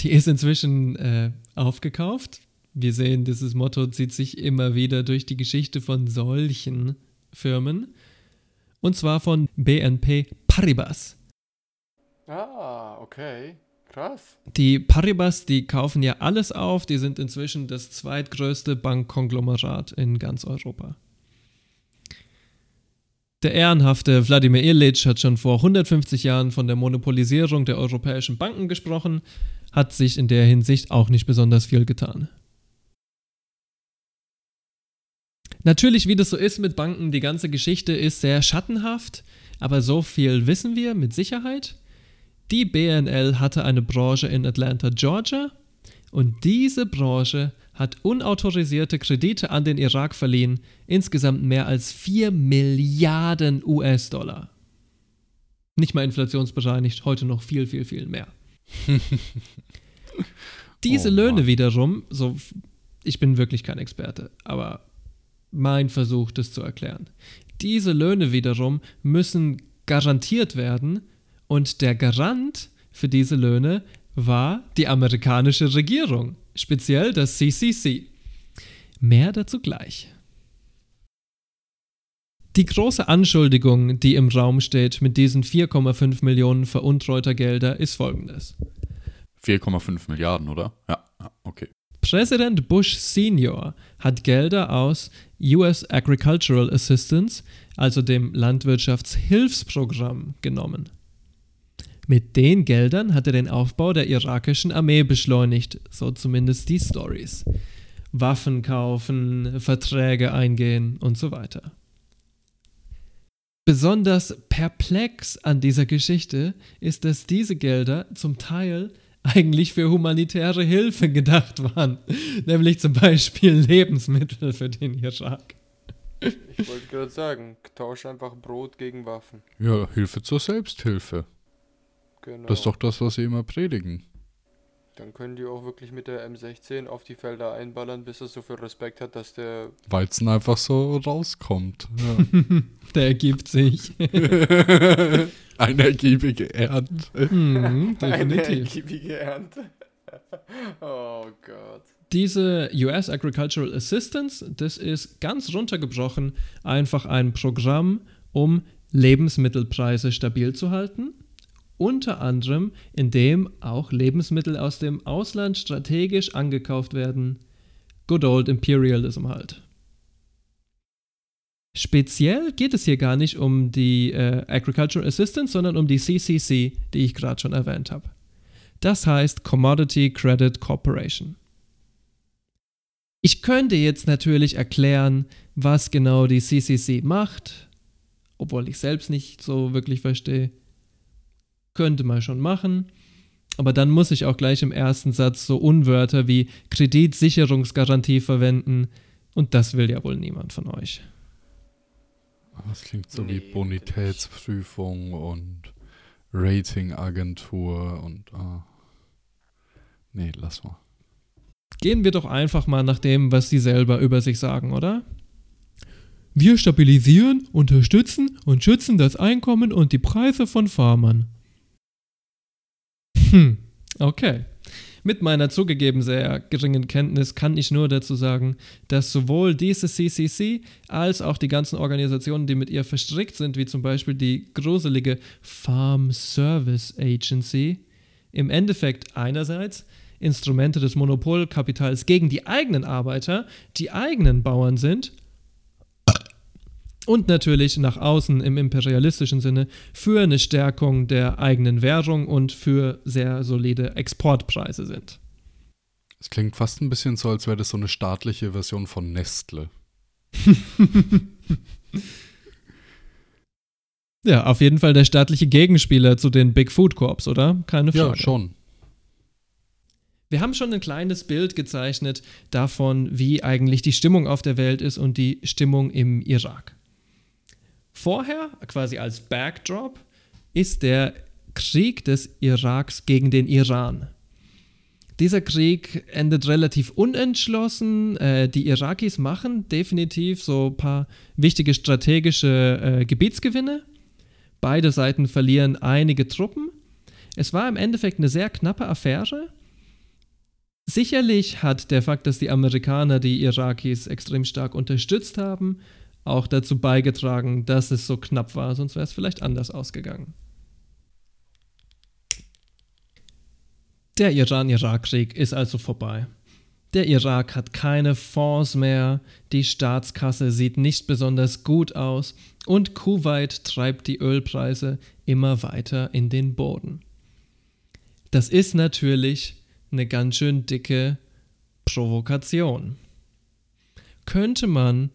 Die ist inzwischen äh, aufgekauft. Wir sehen, dieses Motto zieht sich immer wieder durch die Geschichte von solchen Firmen. Und zwar von BNP Paribas. Ah, okay. Krass. Die Paribas, die kaufen ja alles auf. Die sind inzwischen das zweitgrößte Bankkonglomerat in ganz Europa. Der ehrenhafte Wladimir Ilitsch hat schon vor 150 Jahren von der Monopolisierung der europäischen Banken gesprochen, hat sich in der Hinsicht auch nicht besonders viel getan. Natürlich, wie das so ist mit Banken, die ganze Geschichte ist sehr schattenhaft, aber so viel wissen wir mit Sicherheit. Die BNL hatte eine Branche in Atlanta, Georgia, und diese Branche hat unautorisierte Kredite an den Irak verliehen, insgesamt mehr als 4 Milliarden US-Dollar. Nicht mal inflationsbereinigt, heute noch viel, viel, viel mehr. [laughs] Diese Oh Löhne wiederum, so, ich bin wirklich kein Experte, aber mein Versuch, das zu erklären. Diese Löhne wiederum müssen garantiert werden und der Garant für diese Löhne war die amerikanische Regierung, speziell das CCC. Mehr dazu gleich. Die große Anschuldigung, die im Raum steht mit diesen 4,5 Millionen veruntreuter Gelder, ist folgendes. 4,5 Milliarden, oder? Ja, okay. Präsident Bush Senior hat Gelder aus US Agricultural Assistance, also dem Landwirtschaftshilfsprogramm, genommen. Mit den Geldern hat er den Aufbau der irakischen Armee beschleunigt, so zumindest die Stories. Waffen kaufen, Verträge eingehen und so weiter. Besonders perplex an dieser Geschichte ist, dass diese Gelder zum Teil eigentlich für humanitäre Hilfe gedacht waren, nämlich zum Beispiel Lebensmittel für den Irak. Ich wollte gerade sagen, tausch einfach Brot gegen Waffen. Ja, Hilfe zur Selbsthilfe. Genau. Das ist doch das, was sie immer predigen. Dann können die auch wirklich mit der M16 auf die Felder einballern, bis er so viel Respekt hat, dass der. Weizen einfach so rauskommt. Ja. [laughs] Der ergibt sich. [laughs] Eine ergiebige Ernte. Mhm, [laughs] Eine ergiebige Ernte. oh Gott. Diese US Agricultural Assistance, das ist ganz runtergebrochen einfach ein Programm, um Lebensmittelpreise stabil zu halten. Unter anderem, indem auch Lebensmittel aus dem Ausland strategisch angekauft werden. Good old Imperialism halt. Speziell geht es hier gar nicht um die äh, Agricultural Assistance, sondern um die CCC, die ich gerade schon erwähnt habe. Das heißt Commodity Credit Corporation. Ich könnte jetzt natürlich erklären, was genau die CCC macht, obwohl ich selbst nicht so wirklich verstehe. Könnte man schon machen. Aber dann muss ich auch gleich im ersten Satz so Unwörter wie Kreditsicherungsgarantie verwenden. Und das will ja wohl niemand von euch. Das klingt so nee, wie Bonitätsprüfung und Ratingagentur und. Ah. Nee, lass mal. Gehen wir doch einfach mal nach dem, was sie selber über sich sagen, oder? Wir stabilisieren, unterstützen und schützen das Einkommen und die Preise von Farmern. Hm, okay. Mit meiner zugegeben sehr geringen Kenntnis kann ich nur dazu sagen, dass sowohl diese CCC als auch die ganzen Organisationen, die mit ihr verstrickt sind, wie zum Beispiel die gruselige Farm Service Agency, im Endeffekt einerseits Instrumente des Monopolkapitals gegen die eigenen Arbeiter, die eigenen Bauern sind und natürlich nach außen im imperialistischen Sinne für eine Stärkung der eigenen Währung und für sehr solide Exportpreise sind. Es klingt fast ein bisschen so, als wäre das so eine staatliche Version von Nestle. [laughs] ja, auf jeden Fall der staatliche Gegenspieler zu den Big Food Corps, oder? Keine Frage. Ja, schon. Wir haben schon ein kleines Bild gezeichnet davon, wie eigentlich die Stimmung auf der Welt ist und die Stimmung im Irak. Vorher, quasi als Backdrop, ist der Krieg des Iraks gegen den Iran. Dieser Krieg endet relativ unentschlossen. Äh, die Irakis machen definitiv so ein paar wichtige strategische äh, Gebietsgewinne. Beide Seiten verlieren einige Truppen. Es war im Endeffekt eine sehr knappe Affäre. Sicherlich hat der Fakt, dass die Amerikaner die Irakis extrem stark unterstützt haben, auch dazu beigetragen, dass es so knapp war, sonst wäre es vielleicht anders ausgegangen. Der Iran-Irak-Krieg ist also vorbei. Der Irak hat keine Fonds mehr, die Staatskasse sieht nicht besonders gut aus und Kuwait treibt die Ölpreise immer weiter in den Boden. Das ist natürlich eine ganz schön dicke Provokation. Könnte man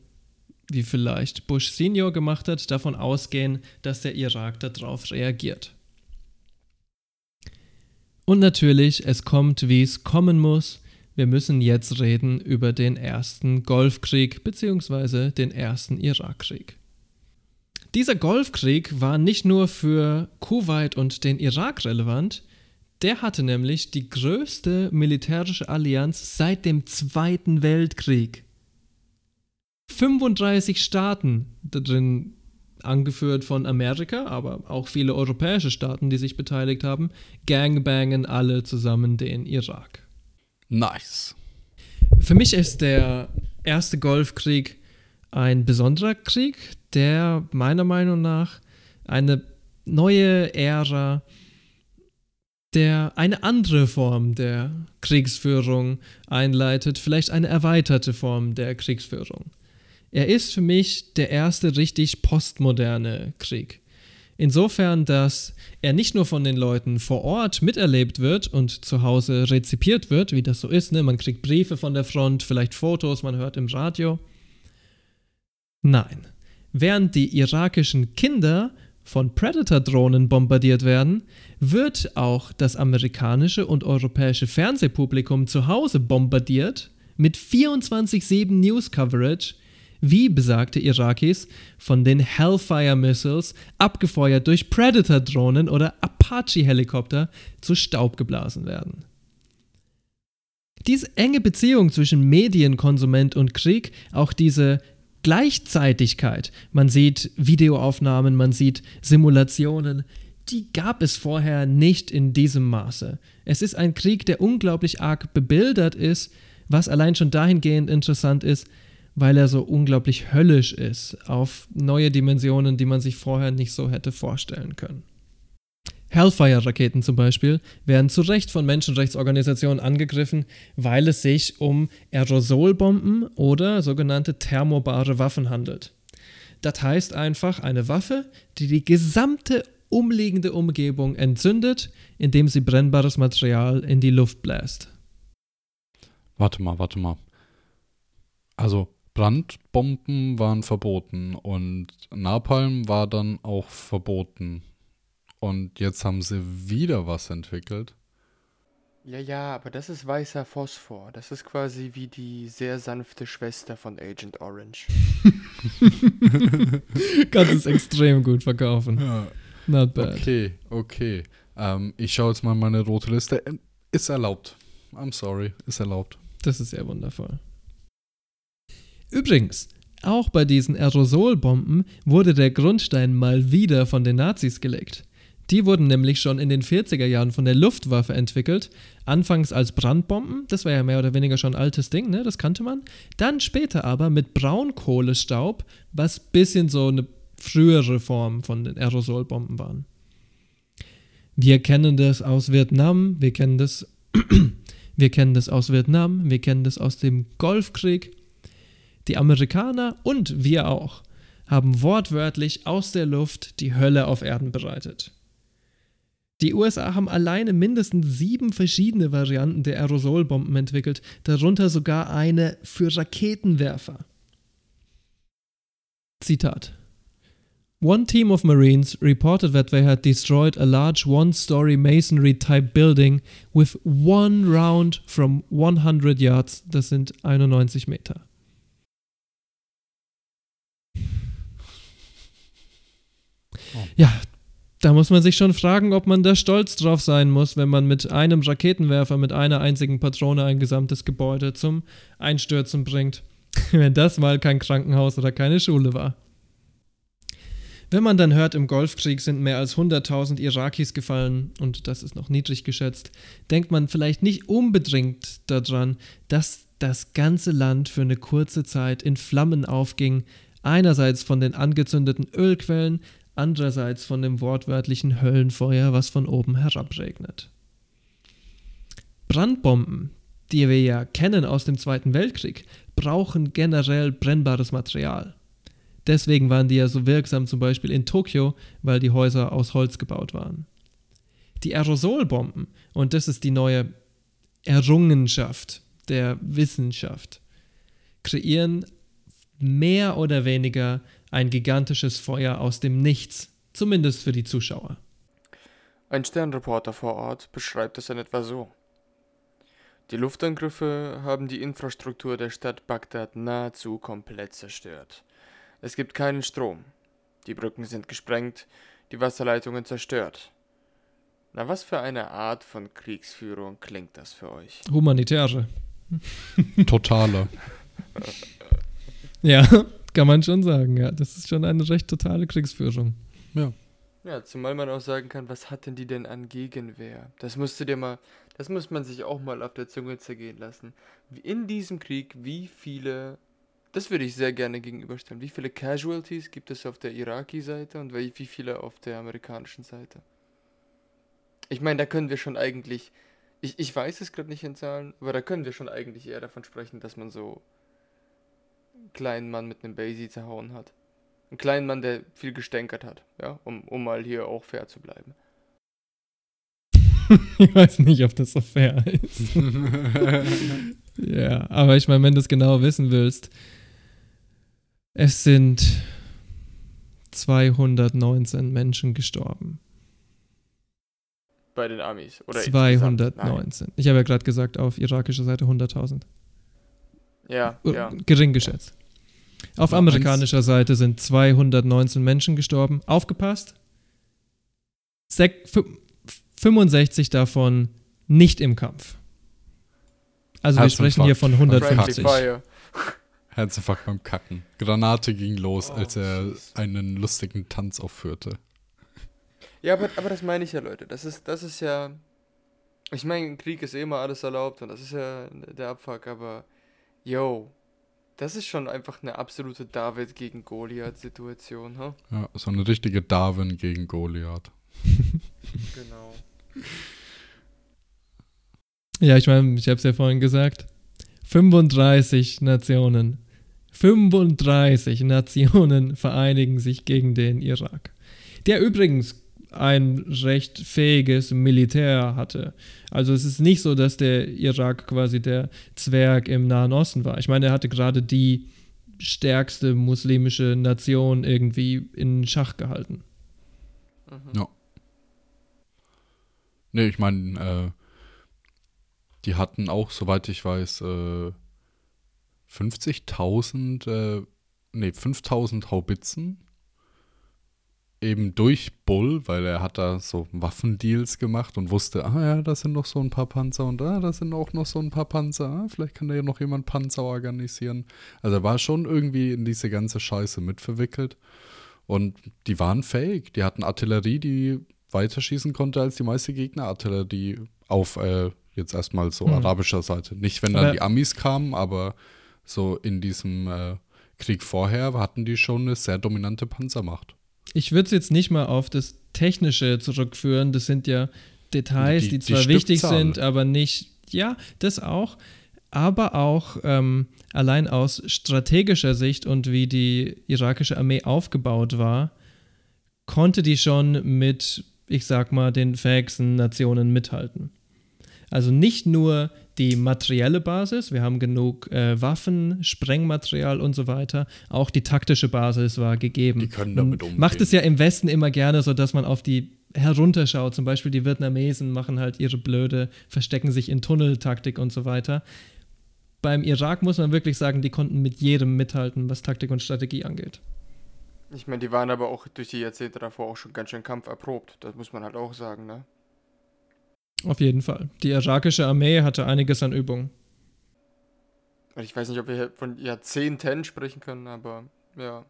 wie vielleicht Bush Senior gemacht hat, davon ausgehen, dass der Irak darauf reagiert. Und natürlich, es kommt, wie es kommen muss. Wir müssen jetzt reden über den ersten Golfkrieg bzw. den ersten Irakkrieg. Dieser Golfkrieg war nicht nur für Kuwait und den Irak relevant, der hatte nämlich die größte militärische Allianz seit dem Zweiten Weltkrieg. 35 Staaten drin angeführt von Amerika, aber auch viele europäische Staaten, die sich beteiligt haben, gangbangen alle zusammen den Irak. Nice. Für mich ist der erste Golfkrieg ein besonderer Krieg, der meiner Meinung nach eine neue Ära, der eine andere Form der Kriegsführung einleitet, vielleicht eine erweiterte Form der Kriegsführung. Er ist für mich der erste richtig postmoderne Krieg. Insofern, dass er nicht nur von den Leuten vor Ort miterlebt wird und zu Hause rezipiert wird, wie das so ist, ne? man kriegt Briefe von der Front, vielleicht Fotos, man hört im Radio. Nein, während die irakischen Kinder von Predator-Drohnen bombardiert werden, wird auch das amerikanische und europäische Fernsehpublikum zu Hause bombardiert mit 24-7 News-Coverage wie besagte Irakis von den Hellfire Missiles, abgefeuert durch Predator-Drohnen oder Apache-Helikopter, zu Staub geblasen werden. Diese enge Beziehung zwischen Medienkonsument und Krieg, auch diese Gleichzeitigkeit, man sieht Videoaufnahmen, man sieht Simulationen, die gab es vorher nicht in diesem Maße. Es ist ein Krieg, der unglaublich arg bebildert ist, Was allein schon dahingehend interessant ist, weil er so unglaublich höllisch ist, auf neue Dimensionen, die man sich vorher nicht so hätte vorstellen können. Hellfire-Raketen zum Beispiel werden zu Recht von Menschenrechtsorganisationen angegriffen, weil es sich um Aerosolbomben oder sogenannte thermobare Waffen handelt. Das heißt einfach eine Waffe, die die gesamte umliegende Umgebung entzündet, indem sie brennbares Material in die Luft bläst. Warte mal, warte mal. Also Brandbomben waren verboten und Napalm war dann auch verboten. Und jetzt haben sie wieder was entwickelt. Ja, ja, aber das ist weißer Phosphor. Das ist quasi wie die sehr sanfte Schwester von Agent Orange. [laughs] Kannst es extrem gut verkaufen. Ja. Not bad. Okay, okay. Ähm, ich schaue jetzt mal meine rote Liste. Ähm, Ist erlaubt. I'm sorry, ist erlaubt. Das ist ja wundervoll. Übrigens, auch bei diesen Aerosolbomben wurde der Grundstein mal wieder von den Nazis gelegt. Die wurden nämlich schon in den 40er Jahren von der Luftwaffe entwickelt. Anfangs als Brandbomben, das war ja mehr oder weniger schon ein altes Ding, ne? das kannte man. Dann später aber mit Braunkohlestaub, was bisschen so eine frühere Form von den Aerosolbomben waren. Wir kennen das aus Vietnam, wir kennen das, [clears throat] wir kennen das aus Vietnam, wir kennen das aus dem Golfkrieg. Die Amerikaner und wir auch haben wortwörtlich aus der Luft die Hölle auf Erden bereitet. Die USA haben alleine mindestens sieben verschiedene Varianten der Aerosolbomben entwickelt, darunter sogar eine für Raketenwerfer. Zitat. One team of Marines reported that they had destroyed a large one story masonry type building with one round from 100 yards, das sind 91 Meter. Ja, da muss man sich schon fragen, ob man da stolz drauf sein muss, wenn man mit einem Raketenwerfer mit einer einzigen Patrone ein gesamtes Gebäude zum Einstürzen bringt. [laughs] wenn das mal kein Krankenhaus oder keine Schule war. Wenn man dann hört, im Golfkrieg sind mehr als 100.000 Irakis gefallen, und das ist noch niedrig geschätzt, denkt man vielleicht nicht unbedingt daran, dass das ganze Land für eine kurze Zeit in Flammen aufging, einerseits von den angezündeten Ölquellen, andererseits von dem wortwörtlichen Höllenfeuer, was von oben herabregnet. Brandbomben, die wir ja kennen aus dem Zweiten Weltkrieg, brauchen generell brennbares Material. Deswegen waren die ja so wirksam zum Beispiel in Tokio, weil die Häuser aus Holz gebaut waren. Die Aerosolbomben, und das ist die neue Errungenschaft der Wissenschaft, kreieren mehr oder weniger ein gigantisches Feuer aus dem Nichts, zumindest für die Zuschauer. Ein Sternreporter vor Ort beschreibt es in etwa so. Die Luftangriffe haben die Infrastruktur der Stadt Bagdad nahezu komplett zerstört. Es gibt keinen Strom. Die Brücken sind gesprengt, die Wasserleitungen zerstört. Na, was für eine Art von Kriegsführung klingt das für euch? Humanitäre. Totale. [laughs] ja, kann man schon sagen, ja. Das ist schon eine recht totale Kriegsführung. Ja. Ja, zumal man auch sagen kann, was hatten die denn an Gegenwehr? Das musst du dir mal, das muss man sich auch mal auf der Zunge zergehen lassen. In diesem Krieg, wie viele, das würde ich sehr gerne gegenüberstellen, wie viele Casualties gibt es auf der Iraki-Seite und wie viele auf der amerikanischen Seite? Ich meine, da können wir schon eigentlich, ich, ich weiß es gerade nicht in Zahlen, aber da können wir schon eigentlich eher davon sprechen, dass man so kleinen Mann mit einem Basie zerhauen hat. Einen kleinen Mann, der viel gestänkert hat, ja, um, um mal hier auch fair zu bleiben. [laughs] ich weiß nicht, ob das so fair ist. [laughs] ja, aber ich meine, wenn du es genau wissen willst, es sind 219 Menschen gestorben. Bei den Amis, oder? insgesamt? 219. Ich habe ja gerade gesagt, auf irakischer Seite 100.000. Ja, ja. Gering geschätzt. Auf amerikanischer Seite sind 219 Menschen gestorben. Aufgepasst. Sek fü- 65 davon nicht im Kampf. Also wir sprechen hier von Friendly 150. Fire. [laughs] Herzinfarkt beim Kacken. Granate ging los, als er einen lustigen Tanz aufführte. Ja, aber, aber das meine ich ja, Leute. Das ist, das ist ja. Ich meine, Krieg ist eh immer alles erlaubt und das ist ja der Abfuck, aber yo, das ist schon einfach eine absolute David gegen Goliath-Situation, ha? Ja, so eine richtige Darwin gegen Goliath. [laughs] Genau. Ja, ich meine, ich habe es ja vorhin gesagt. 35 Nationen. 35 Nationen [laughs] vereinigen sich gegen den Irak. Der übrigens ein recht fähiges Militär hatte. Also es ist nicht so, dass der Irak quasi der Zwerg im Nahen Osten war. Ich meine, er hatte gerade die stärkste muslimische Nation irgendwie in Schach gehalten. Ja. Nee, ich meine, äh, die hatten auch, soweit ich weiß, äh, 50.000, äh, nee, 5.000 Haubitzen. Eben durch Bull, weil er hat da so Waffendeals gemacht und wusste, ah ja, da sind noch so ein paar Panzer und ah, da sind auch noch so ein paar Panzer. Ah, vielleicht kann da ja noch jemand Panzer organisieren. Also er war schon irgendwie in diese ganze Scheiße mitverwickelt. Und die waren fähig. Die hatten Artillerie, die weiterschießen konnte als die meiste Gegnerartillerie auf äh, jetzt erstmal so Hm. arabischer Seite. Nicht, wenn dann die Amis kamen, aber so in diesem äh, Krieg vorher hatten die schon eine sehr dominante Panzermacht. Ich würde es jetzt nicht mal auf das Technische zurückführen. Das sind ja Details, Die- die, die zwar wichtig Stückzahl. sind, aber nicht, ja, das auch, aber auch ähm, allein aus strategischer Sicht und wie die irakische Armee aufgebaut war, konnte die schon mit, ich sag mal, den fähigsten Nationen mithalten. Also nicht nur die materielle Basis, wir haben genug äh, Waffen, Sprengmaterial und so weiter, auch die taktische Basis war gegeben. Die können damit Macht umgehen. es ja im Westen immer gerne so, dass man auf die herunterschaut. Zum Beispiel die Vietnamesen machen halt ihre blöde, verstecken sich in Tunneltaktik und so weiter. Beim Irak muss man wirklich sagen, die konnten mit jedem mithalten, was Taktik und Strategie angeht. Ich meine, die waren aber auch durch die Jahrzehnte davor auch schon ganz schön kampferprobt. Das muss man halt auch sagen, ne? Auf jeden Fall. Die irakische Armee hatte einiges an Übung. Und Ich weiß nicht, ob wir hier von Jahrzehnten sprechen können, aber ja.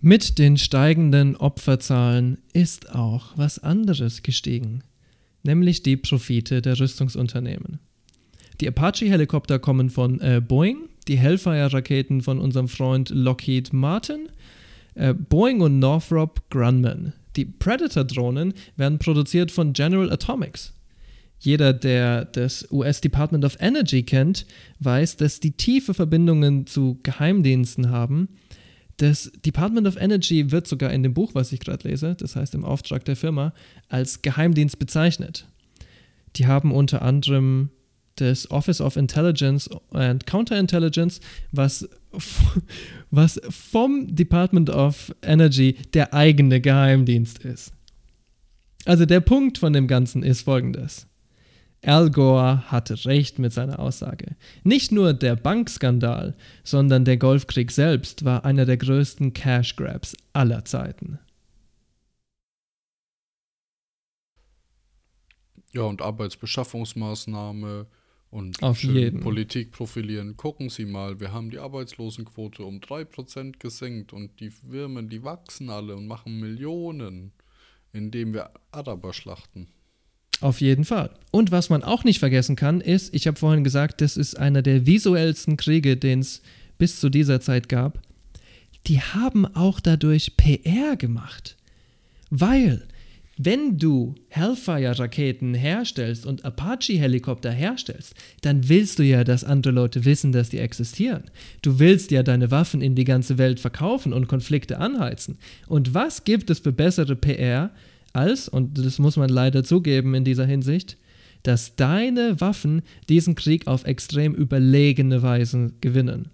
Mit den steigenden Opferzahlen ist auch was anderes gestiegen, nämlich die Profite der Rüstungsunternehmen. Die Apache-Helikopter kommen von äh, Boeing, die Hellfire-Raketen von unserem Freund Lockheed Martin, äh, Boeing und Northrop Grumman. Die Predator-Drohnen werden produziert von General Atomics. Jeder, der das US Department of Energy kennt, weiß, dass die tiefe Verbindungen zu Geheimdiensten haben. Das Department of Energy wird sogar in dem Buch, was ich gerade lese, das heißt im Auftrag der Firma, als Geheimdienst bezeichnet. Die haben unter anderem das Office of Intelligence and Counterintelligence, was, [laughs] was vom Department of Energy der eigene Geheimdienst ist. Also der Punkt von dem Ganzen ist folgendes. Al Gore hatte recht mit seiner Aussage. Nicht nur der Bankskandal, sondern der Golfkrieg selbst war einer der größten Cash Grabs aller Zeiten. Ja, und Arbeitsbeschaffungsmaßnahme und Auf schön jeden. Politik profilieren. Gucken Sie mal, wir haben die Arbeitslosenquote um 3% gesenkt und die Firmen, die wachsen alle und machen Millionen, indem wir Araber schlachten. Auf jeden Fall. Und was man auch nicht vergessen kann, ist, ich habe vorhin gesagt, das ist einer der visuellsten Kriege, den es bis zu dieser Zeit gab. Die haben auch dadurch PR gemacht. Weil, wenn du Hellfire-Raketen herstellst und Apache-Helikopter herstellst, dann willst du ja, dass andere Leute wissen, dass die existieren. Du willst ja deine Waffen in die ganze Welt verkaufen und Konflikte anheizen. Und was gibt es für bessere PR als, und das muss man leider zugeben in dieser Hinsicht, dass deine Waffen diesen Krieg auf extrem überlegene Weise gewinnen.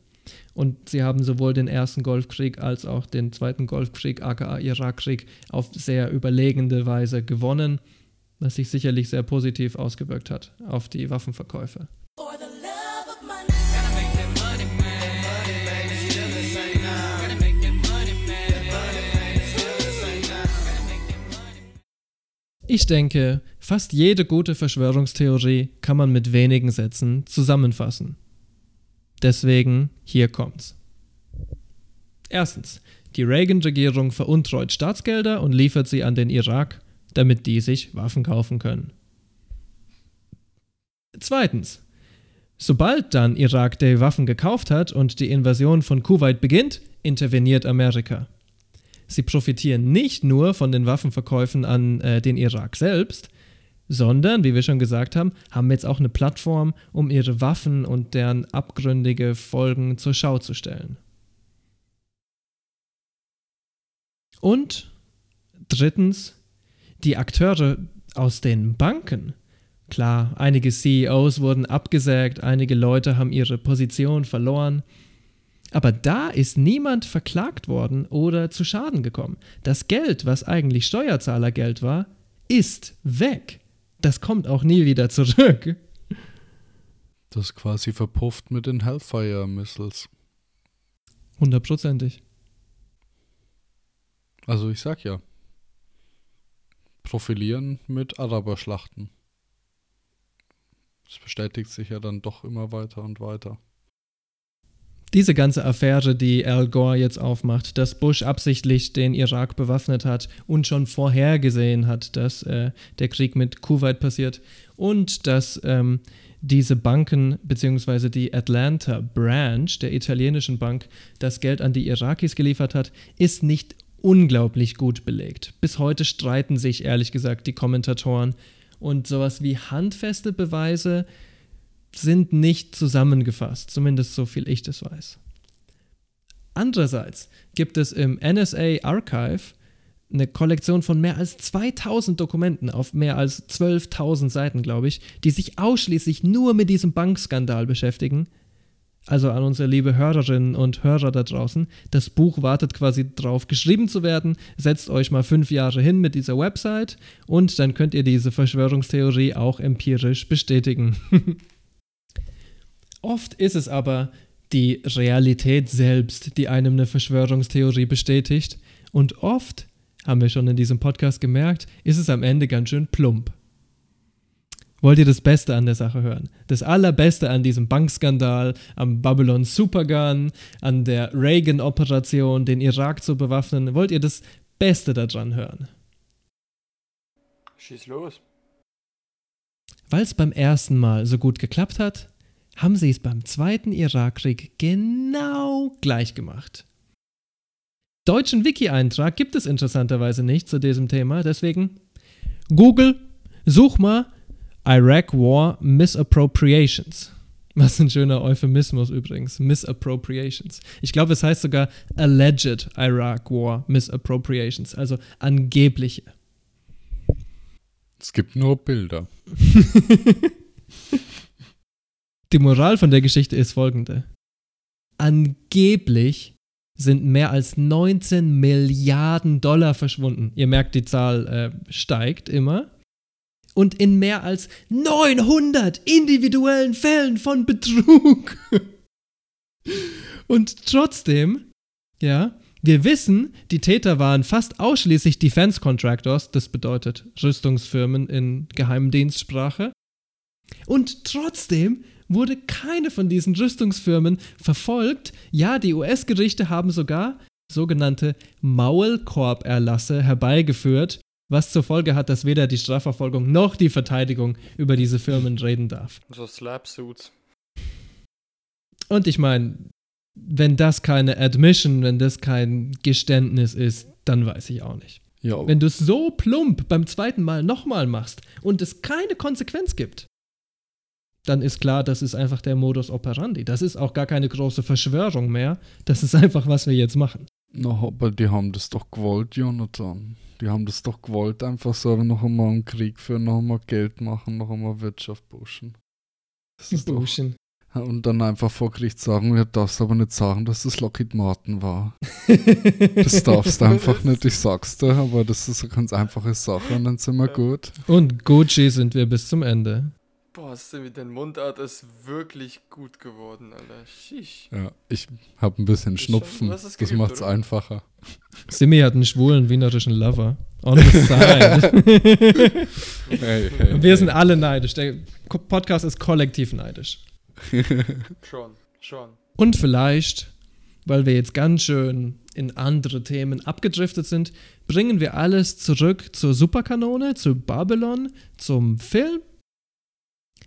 Und sie haben sowohl den ersten Golfkrieg als auch den zweiten Golfkrieg, aka Irakkrieg, auf sehr überlegende Weise gewonnen, was sich sicherlich sehr positiv ausgewirkt hat auf die Waffenverkäufe. Ich denke, fast jede gute Verschwörungstheorie kann man mit wenigen Sätzen zusammenfassen. Deswegen, hier kommt's. Erstens, die Reagan-Regierung veruntreut Staatsgelder und liefert sie an den Irak damit die sich Waffen kaufen können. Zweitens, sobald dann Irak die Waffen gekauft hat und die Invasion von Kuwait beginnt, interveniert Amerika. Sie profitieren nicht nur von den Waffenverkäufen an äh, den Irak selbst, sondern, wie wir schon gesagt haben, haben jetzt auch eine Plattform, um ihre Waffen und deren abgründige Folgen zur Schau zu stellen. Und drittens, die Akteure aus den Banken. Klar, einige CEOs wurden abgesägt, einige Leute haben ihre Position verloren. Aber da ist niemand verklagt worden oder zu Schaden gekommen. Das Geld, was eigentlich Steuerzahlergeld war, ist weg. Das kommt auch nie wieder zurück. Das ist quasi verpufft mit den Hellfire-Missiles. Hundertprozentig. Also ich sag ja. Profilieren mit Araberschlachten. Das bestätigt sich ja dann doch immer weiter und weiter. Diese ganze Affäre, die Al Gore jetzt aufmacht, dass Bush absichtlich den Irak bewaffnet hat und schon vorhergesehen hat, dass äh, der Krieg mit Kuwait passiert und dass ähm, diese Banken bzw. die Atlanta Branch der italienischen Bank das Geld an die Irakis geliefert hat, ist nicht unglaublich gut belegt. Bis heute streiten sich ehrlich gesagt die Kommentatoren und sowas wie handfeste Beweise sind nicht zusammengefasst, zumindest so viel ich das weiß. Andererseits gibt es im NSA Archive eine Kollektion von mehr als 2000 Dokumenten auf mehr als 12.000 Seiten, glaube ich, die sich ausschließlich nur mit diesem Bankskandal beschäftigen. Also an unsere liebe Hörerinnen und Hörer da draußen, das Buch wartet quasi drauf, geschrieben zu werden. Setzt euch mal fünf Jahre hin mit dieser Website und dann könnt ihr diese Verschwörungstheorie auch empirisch bestätigen. [laughs] Oft ist es aber die Realität selbst, die einem eine Verschwörungstheorie bestätigt. Und oft, haben wir schon in diesem Podcast gemerkt, ist es am Ende ganz schön plump. Wollt ihr das Beste an der Sache hören? Das Allerbeste an diesem Bankskandal, am Babylon Supergun, an der Reagan-Operation, den Irak zu bewaffnen? Wollt ihr das Beste daran hören? Schieß los. Weil es beim ersten Mal so gut geklappt hat, haben sie es beim zweiten Irakkrieg genau gleich gemacht. Deutschen Wiki-Eintrag gibt es interessanterweise nicht zu diesem Thema, deswegen Google, such mal Iraq War Misappropriations. Was ein schöner Euphemismus übrigens. Misappropriations. Ich glaube, es heißt sogar Alleged Iraq War Misappropriations, also angebliche. Es gibt nur Bilder. [laughs] Die Moral von der Geschichte ist folgende. Angeblich sind mehr als 19 Milliarden Dollar verschwunden. Ihr merkt, die Zahl äh, steigt immer. Und in mehr als 900 individuellen Fällen von Betrug. Und trotzdem, ja, wir wissen, die Täter waren fast ausschließlich Defense Contractors, das bedeutet Rüstungsfirmen in Geheimdienstsprache. Und trotzdem wurde keine von diesen Rüstungsfirmen verfolgt. Ja, die US-Gerichte haben sogar sogenannte Maulkorb-Erlasse herbeigeführt, was zur Folge hat, dass weder die Strafverfolgung noch die Verteidigung über diese Firmen reden darf. So Slapsuits. Und ich meine, wenn das keine Admission, wenn das kein Geständnis ist, dann weiß ich auch nicht. Ja. Wenn du es so plump beim zweiten Mal nochmal machst und es keine Konsequenz gibt, dann ist klar, das ist einfach der Modus operandi. Das ist auch gar keine große Verschwörung mehr. Das ist einfach, was wir jetzt machen. No, aber die haben das doch gewollt, Jonathan. Die haben das doch gewollt, einfach so noch einmal einen Krieg führen, noch einmal Geld machen, noch einmal Wirtschaft pushen. Das ist Pushen. Doch, und dann einfach vor Gericht sagen, du darfst aber nicht sagen, dass das Lockheed Martin war. das [laughs] darfst du einfach nicht, ich sag's dir, aber das ist eine ganz einfache Sache und dann sind wir gut. Und Gucci sind wir bis zum Ende. Boah, mit deinem Mundart ist wirklich gut geworden, Alter. Sheesh. Ja, ich habe ein bisschen Schnupfen. hast es das geübt, macht's oder? einfacher. Simi hat einen schwulen wienerischen Lover. On the side. [laughs] Hey, hey, Und wir hey. sind alle neidisch. Der Podcast ist kollektiv neidisch. [laughs] Schon, schon. Und vielleicht, weil wir jetzt ganz schön in andere Themen abgedriftet sind, bringen wir alles zurück zur Superkanone, zu Babylon, zum Film.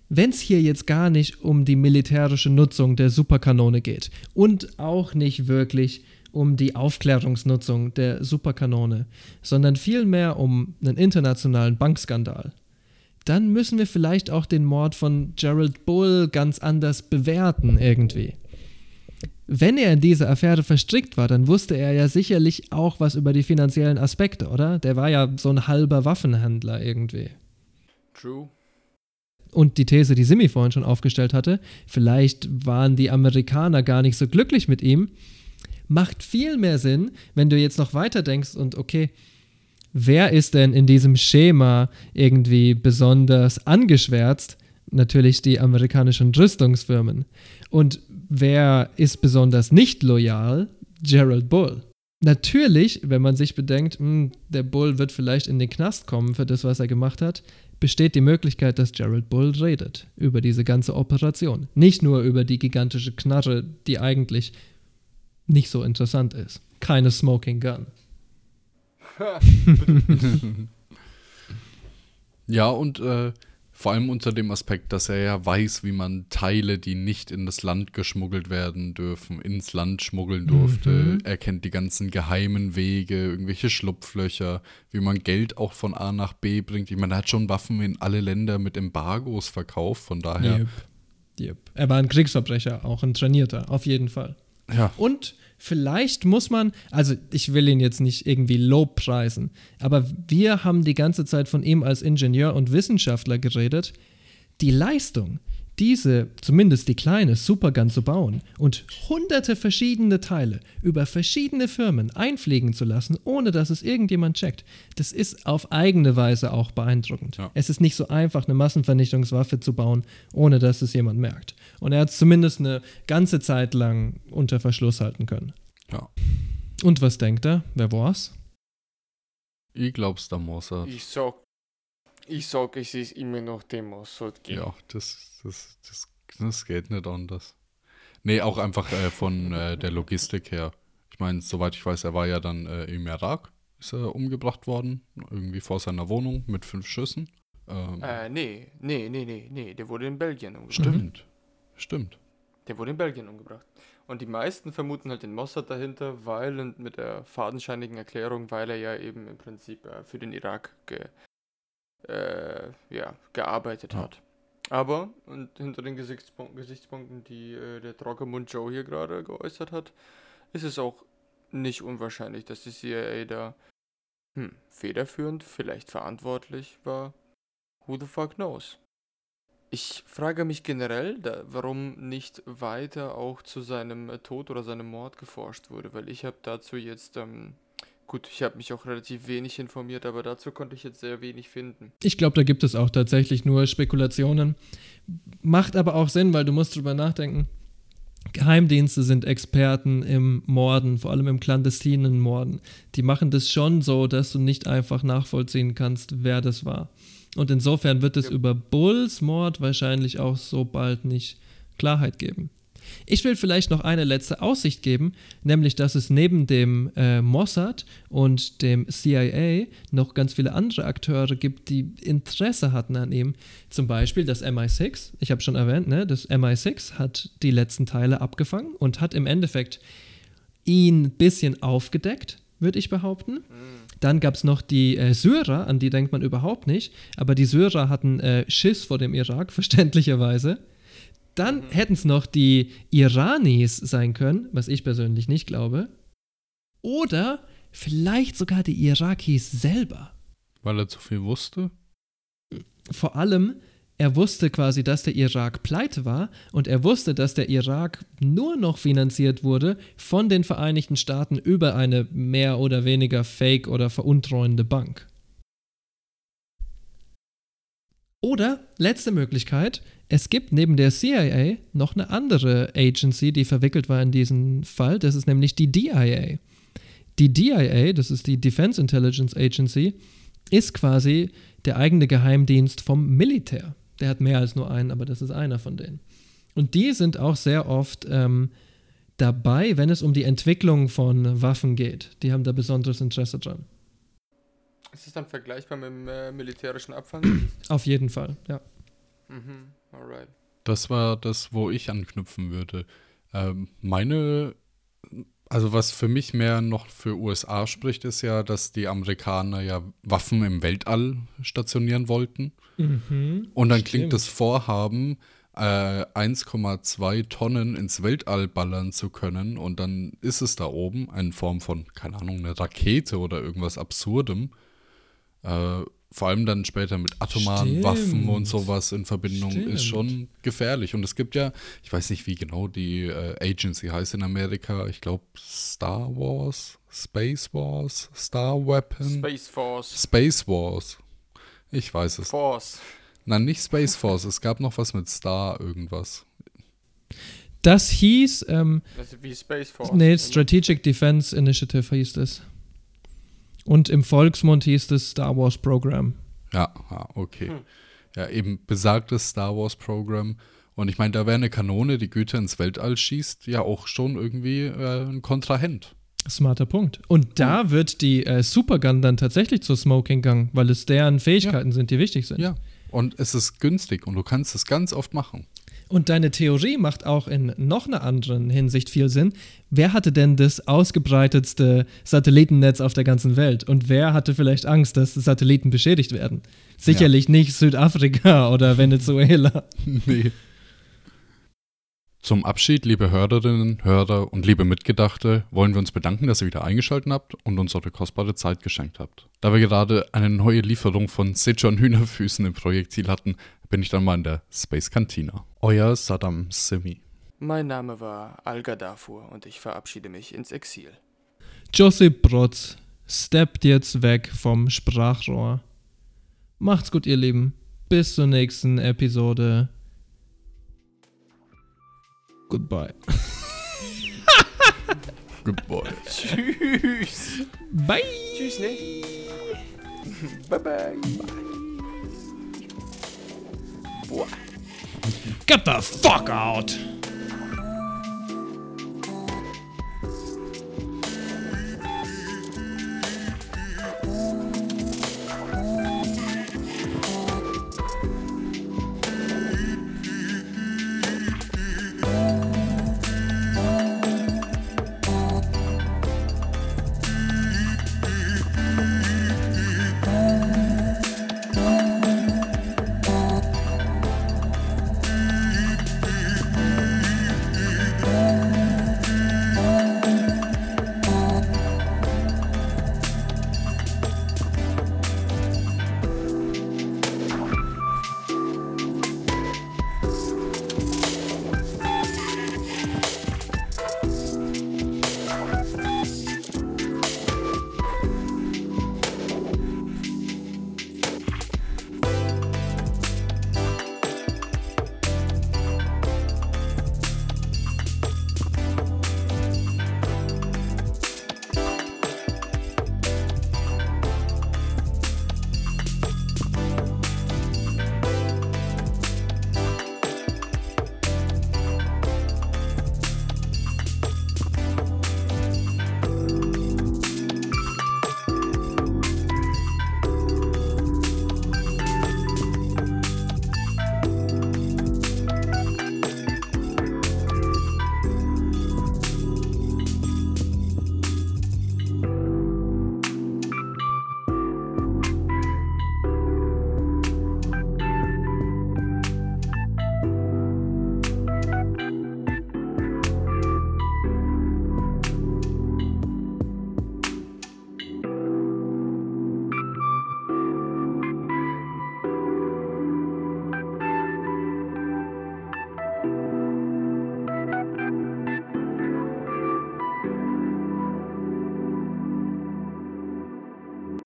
Wenn es hier jetzt gar nicht um die militärische Nutzung der Superkanone geht und auch nicht wirklich um die Aufklärungsnutzung der Superkanone, sondern vielmehr um einen internationalen Bankskandal, dann müssen wir vielleicht auch den Mord von Gerald Bull ganz anders bewerten irgendwie. Wenn er in diese Affäre verstrickt war, dann wusste er ja sicherlich auch was über die finanziellen Aspekte, oder? Der war ja so ein halber Waffenhändler irgendwie. True. Und die These, die Simi vorhin schon aufgestellt hatte, vielleicht waren die Amerikaner gar nicht so glücklich mit ihm, macht viel mehr Sinn, wenn du jetzt noch weiter denkst und okay, wer ist denn in diesem Schema irgendwie besonders angeschwärzt? Natürlich die amerikanischen Rüstungsfirmen. Und wer ist besonders nicht loyal? Gerald Bull. Natürlich, wenn man sich bedenkt, mh, der Bull wird vielleicht in den Knast kommen für das, was er gemacht hat, besteht die Möglichkeit, dass Gerald Bull redet über diese ganze Operation. Nicht nur über die gigantische Knarre, die eigentlich nicht so interessant ist. Keine Smoking Gun. [laughs] ja, und äh, vor allem unter dem Aspekt, dass er ja weiß, wie man Teile, die nicht in das Land geschmuggelt werden dürfen, ins Land schmuggeln durfte. Mhm. Er kennt die ganzen geheimen Wege, irgendwelche Schlupflöcher, wie man Geld auch von A nach B bringt. Ich meine, er hat schon Waffen in alle Länder mit Embargos verkauft, von daher. Yep. Yep. Er war ein Kriegsverbrecher, auch ein trainierter, auf jeden Fall. Ja. Und vielleicht muss man, also ich will ihn jetzt nicht irgendwie lobpreisen, aber wir haben die ganze Zeit von ihm als Ingenieur und Wissenschaftler geredet. Die Leistung, diese, zumindest die kleine Supergun zu bauen und hunderte verschiedene Teile über verschiedene Firmen einfliegen zu lassen, ohne dass es irgendjemand checkt, das ist auf eigene Weise auch beeindruckend. Ja. Es ist nicht so einfach, eine Massenvernichtungswaffe zu bauen, ohne dass es jemand merkt. Und er hat es zumindest eine ganze Zeit lang unter Verschluss halten können. Ja. Und was denkt er? Wer war's? Ich glaub's, der Mossad. Ich sag, ich sag, es ist immer noch der Mossad. gell? Ja, das, das, das, das geht nicht anders. Nee, auch einfach äh, von äh, der Logistik her. Ich meine, soweit ich weiß, er war ja dann äh, im Irak, ist er umgebracht worden, irgendwie vor seiner Wohnung mit fünf Schüssen. Ähm, Äh, nee, nee, nee, nee, nee, der wurde in Belgien umgebracht. Stimmt, stimmt. Der wurde in Belgien umgebracht. Und die meisten vermuten halt den Mossad dahinter, weil und mit der fadenscheinigen Erklärung, weil er ja eben im Prinzip äh, für den Irak ge, äh, ja, gearbeitet Ja. hat. Aber, und hinter den Gesichtspunkten, Gesichtspunkten die äh, der Trockenmund Joe hier gerade geäußert hat, ist es auch nicht unwahrscheinlich, dass die CIA da hm, federführend, vielleicht verantwortlich war. Who the fuck knows? Ich frage mich generell, da, warum nicht weiter auch zu seinem äh, Tod oder seinem Mord geforscht wurde, weil ich habe dazu jetzt, ähm, gut, ich habe mich auch relativ wenig informiert, aber dazu konnte ich jetzt sehr wenig finden. Ich glaube, da gibt es auch tatsächlich nur Spekulationen. Macht aber auch Sinn, weil du musst drüber nachdenken. Geheimdienste sind Experten im Morden, vor allem im clandestinen Morden. Die machen das schon so, dass du nicht einfach nachvollziehen kannst, wer das war. Und insofern wird es Ja. über Bulls Mord wahrscheinlich auch so bald nicht Klarheit geben. Ich will vielleicht noch eine letzte Aussicht geben, nämlich dass es neben dem äh, Mossad und dem CIA noch ganz viele andere Akteure gibt, die Interesse hatten an ihm. Zum Beispiel das MI6, ich habe schon erwähnt, ne? das MI6 hat die letzten Teile abgefangen und hat im Endeffekt ihn ein bisschen aufgedeckt, würde ich behaupten. Dann gab es noch die äh, Syrer, an die denkt man überhaupt nicht, aber die Syrer hatten äh, Schiss vor dem Irak, [laughs] verständlicherweise. Dann hätten es noch die Iranis sein können, was ich persönlich nicht glaube. Oder vielleicht sogar die Irakis selber. Weil er zu viel wusste. Vor allem, er wusste quasi, dass der Irak pleite war und er wusste, dass der Irak nur noch finanziert wurde von den Vereinigten Staaten über eine mehr oder weniger fake oder veruntreuende Bank. Oder, letzte Möglichkeit, es gibt neben der CIA noch eine andere Agency, die verwickelt war in diesen Fall. Das ist nämlich die DIA. Die DIA, das ist die Defense Intelligence Agency, ist quasi der eigene Geheimdienst vom Militär. Der hat mehr als nur einen, aber das ist einer von denen. Und die sind auch sehr oft ähm, dabei, wenn es um die Entwicklung von Waffen geht. Die haben da besonderes Interesse dran. Ist es dann vergleichbar mit dem äh, militärischen Abfall? [clears throat] Auf jeden Fall, ja. mhm, alright. Das war das, wo ich anknüpfen würde. Ähm, meine, also was für mich mehr noch für USA spricht, ist ja, dass die Amerikaner ja Waffen im Weltall stationieren wollten. Mhm, Und dann stimmt. klingt das Vorhaben, äh, 1,2 Tonnen ins Weltall ballern zu können. Und dann ist es da oben in Form von, keine Ahnung, eine Rakete oder irgendwas Absurdem. Äh, vor allem dann später mit atomaren Stimmt. Waffen und sowas in Verbindung Stimmt. ist schon gefährlich. Und es gibt ja, ich weiß nicht, wie genau die äh, Agency heißt in Amerika. Ich glaube Star Wars, Space Wars, Star Weapon. Space Force. Space Wars. Ich weiß es. Force. Nein, nicht Space Force. Es gab noch was mit Star irgendwas. Das hieß, ähm, Also wie Space Force. nee, Strategic Defense Initiative hieß es. Und im Volksmund hieß es Star Wars Program. Ja, ja okay. Hm. Ja, eben besagtes Star Wars Programm. Und ich meine, da wäre eine Kanone, die Güter ins Weltall schießt, ja auch schon irgendwie äh, ein Kontrahent. Smarter Punkt. Und da wird die äh, Supergun dann tatsächlich zur Smoking Gun, weil es deren Fähigkeiten sind, die wichtig sind. Ja. Und es ist günstig und du kannst es ganz oft machen. Und deine Theorie macht auch in noch einer anderen Hinsicht viel Sinn. Wer hatte denn das ausgebreitetste Satellitennetz auf der ganzen Welt? Und wer hatte vielleicht Angst, dass Satelliten beschädigt werden? Sicherlich nicht Südafrika [laughs] oder Venezuela. [laughs] nee. Zum Abschied, liebe Hörerinnen, Hörer und liebe Mitgedachte, wollen wir uns bedanken, dass ihr wieder eingeschaltet habt und uns eure kostbare Zeit geschenkt habt. Da wir gerade eine neue Lieferung von Sichuan Hühnerfüßen im Projektziel hatten, bin ich dann mal in der Space Cantina. Euer Saddam Simi. Mein Name war Al Gadafur und ich verabschiede mich ins Exil. Josip Brotz steppt jetzt weg vom Sprachrohr. Macht's gut, ihr Lieben. Bis zur nächsten Episode. Goodbye. [laughs] Goodbye. Tschüss. Bye. Tschüss, ne? [laughs] bye bye. Get the fuck out!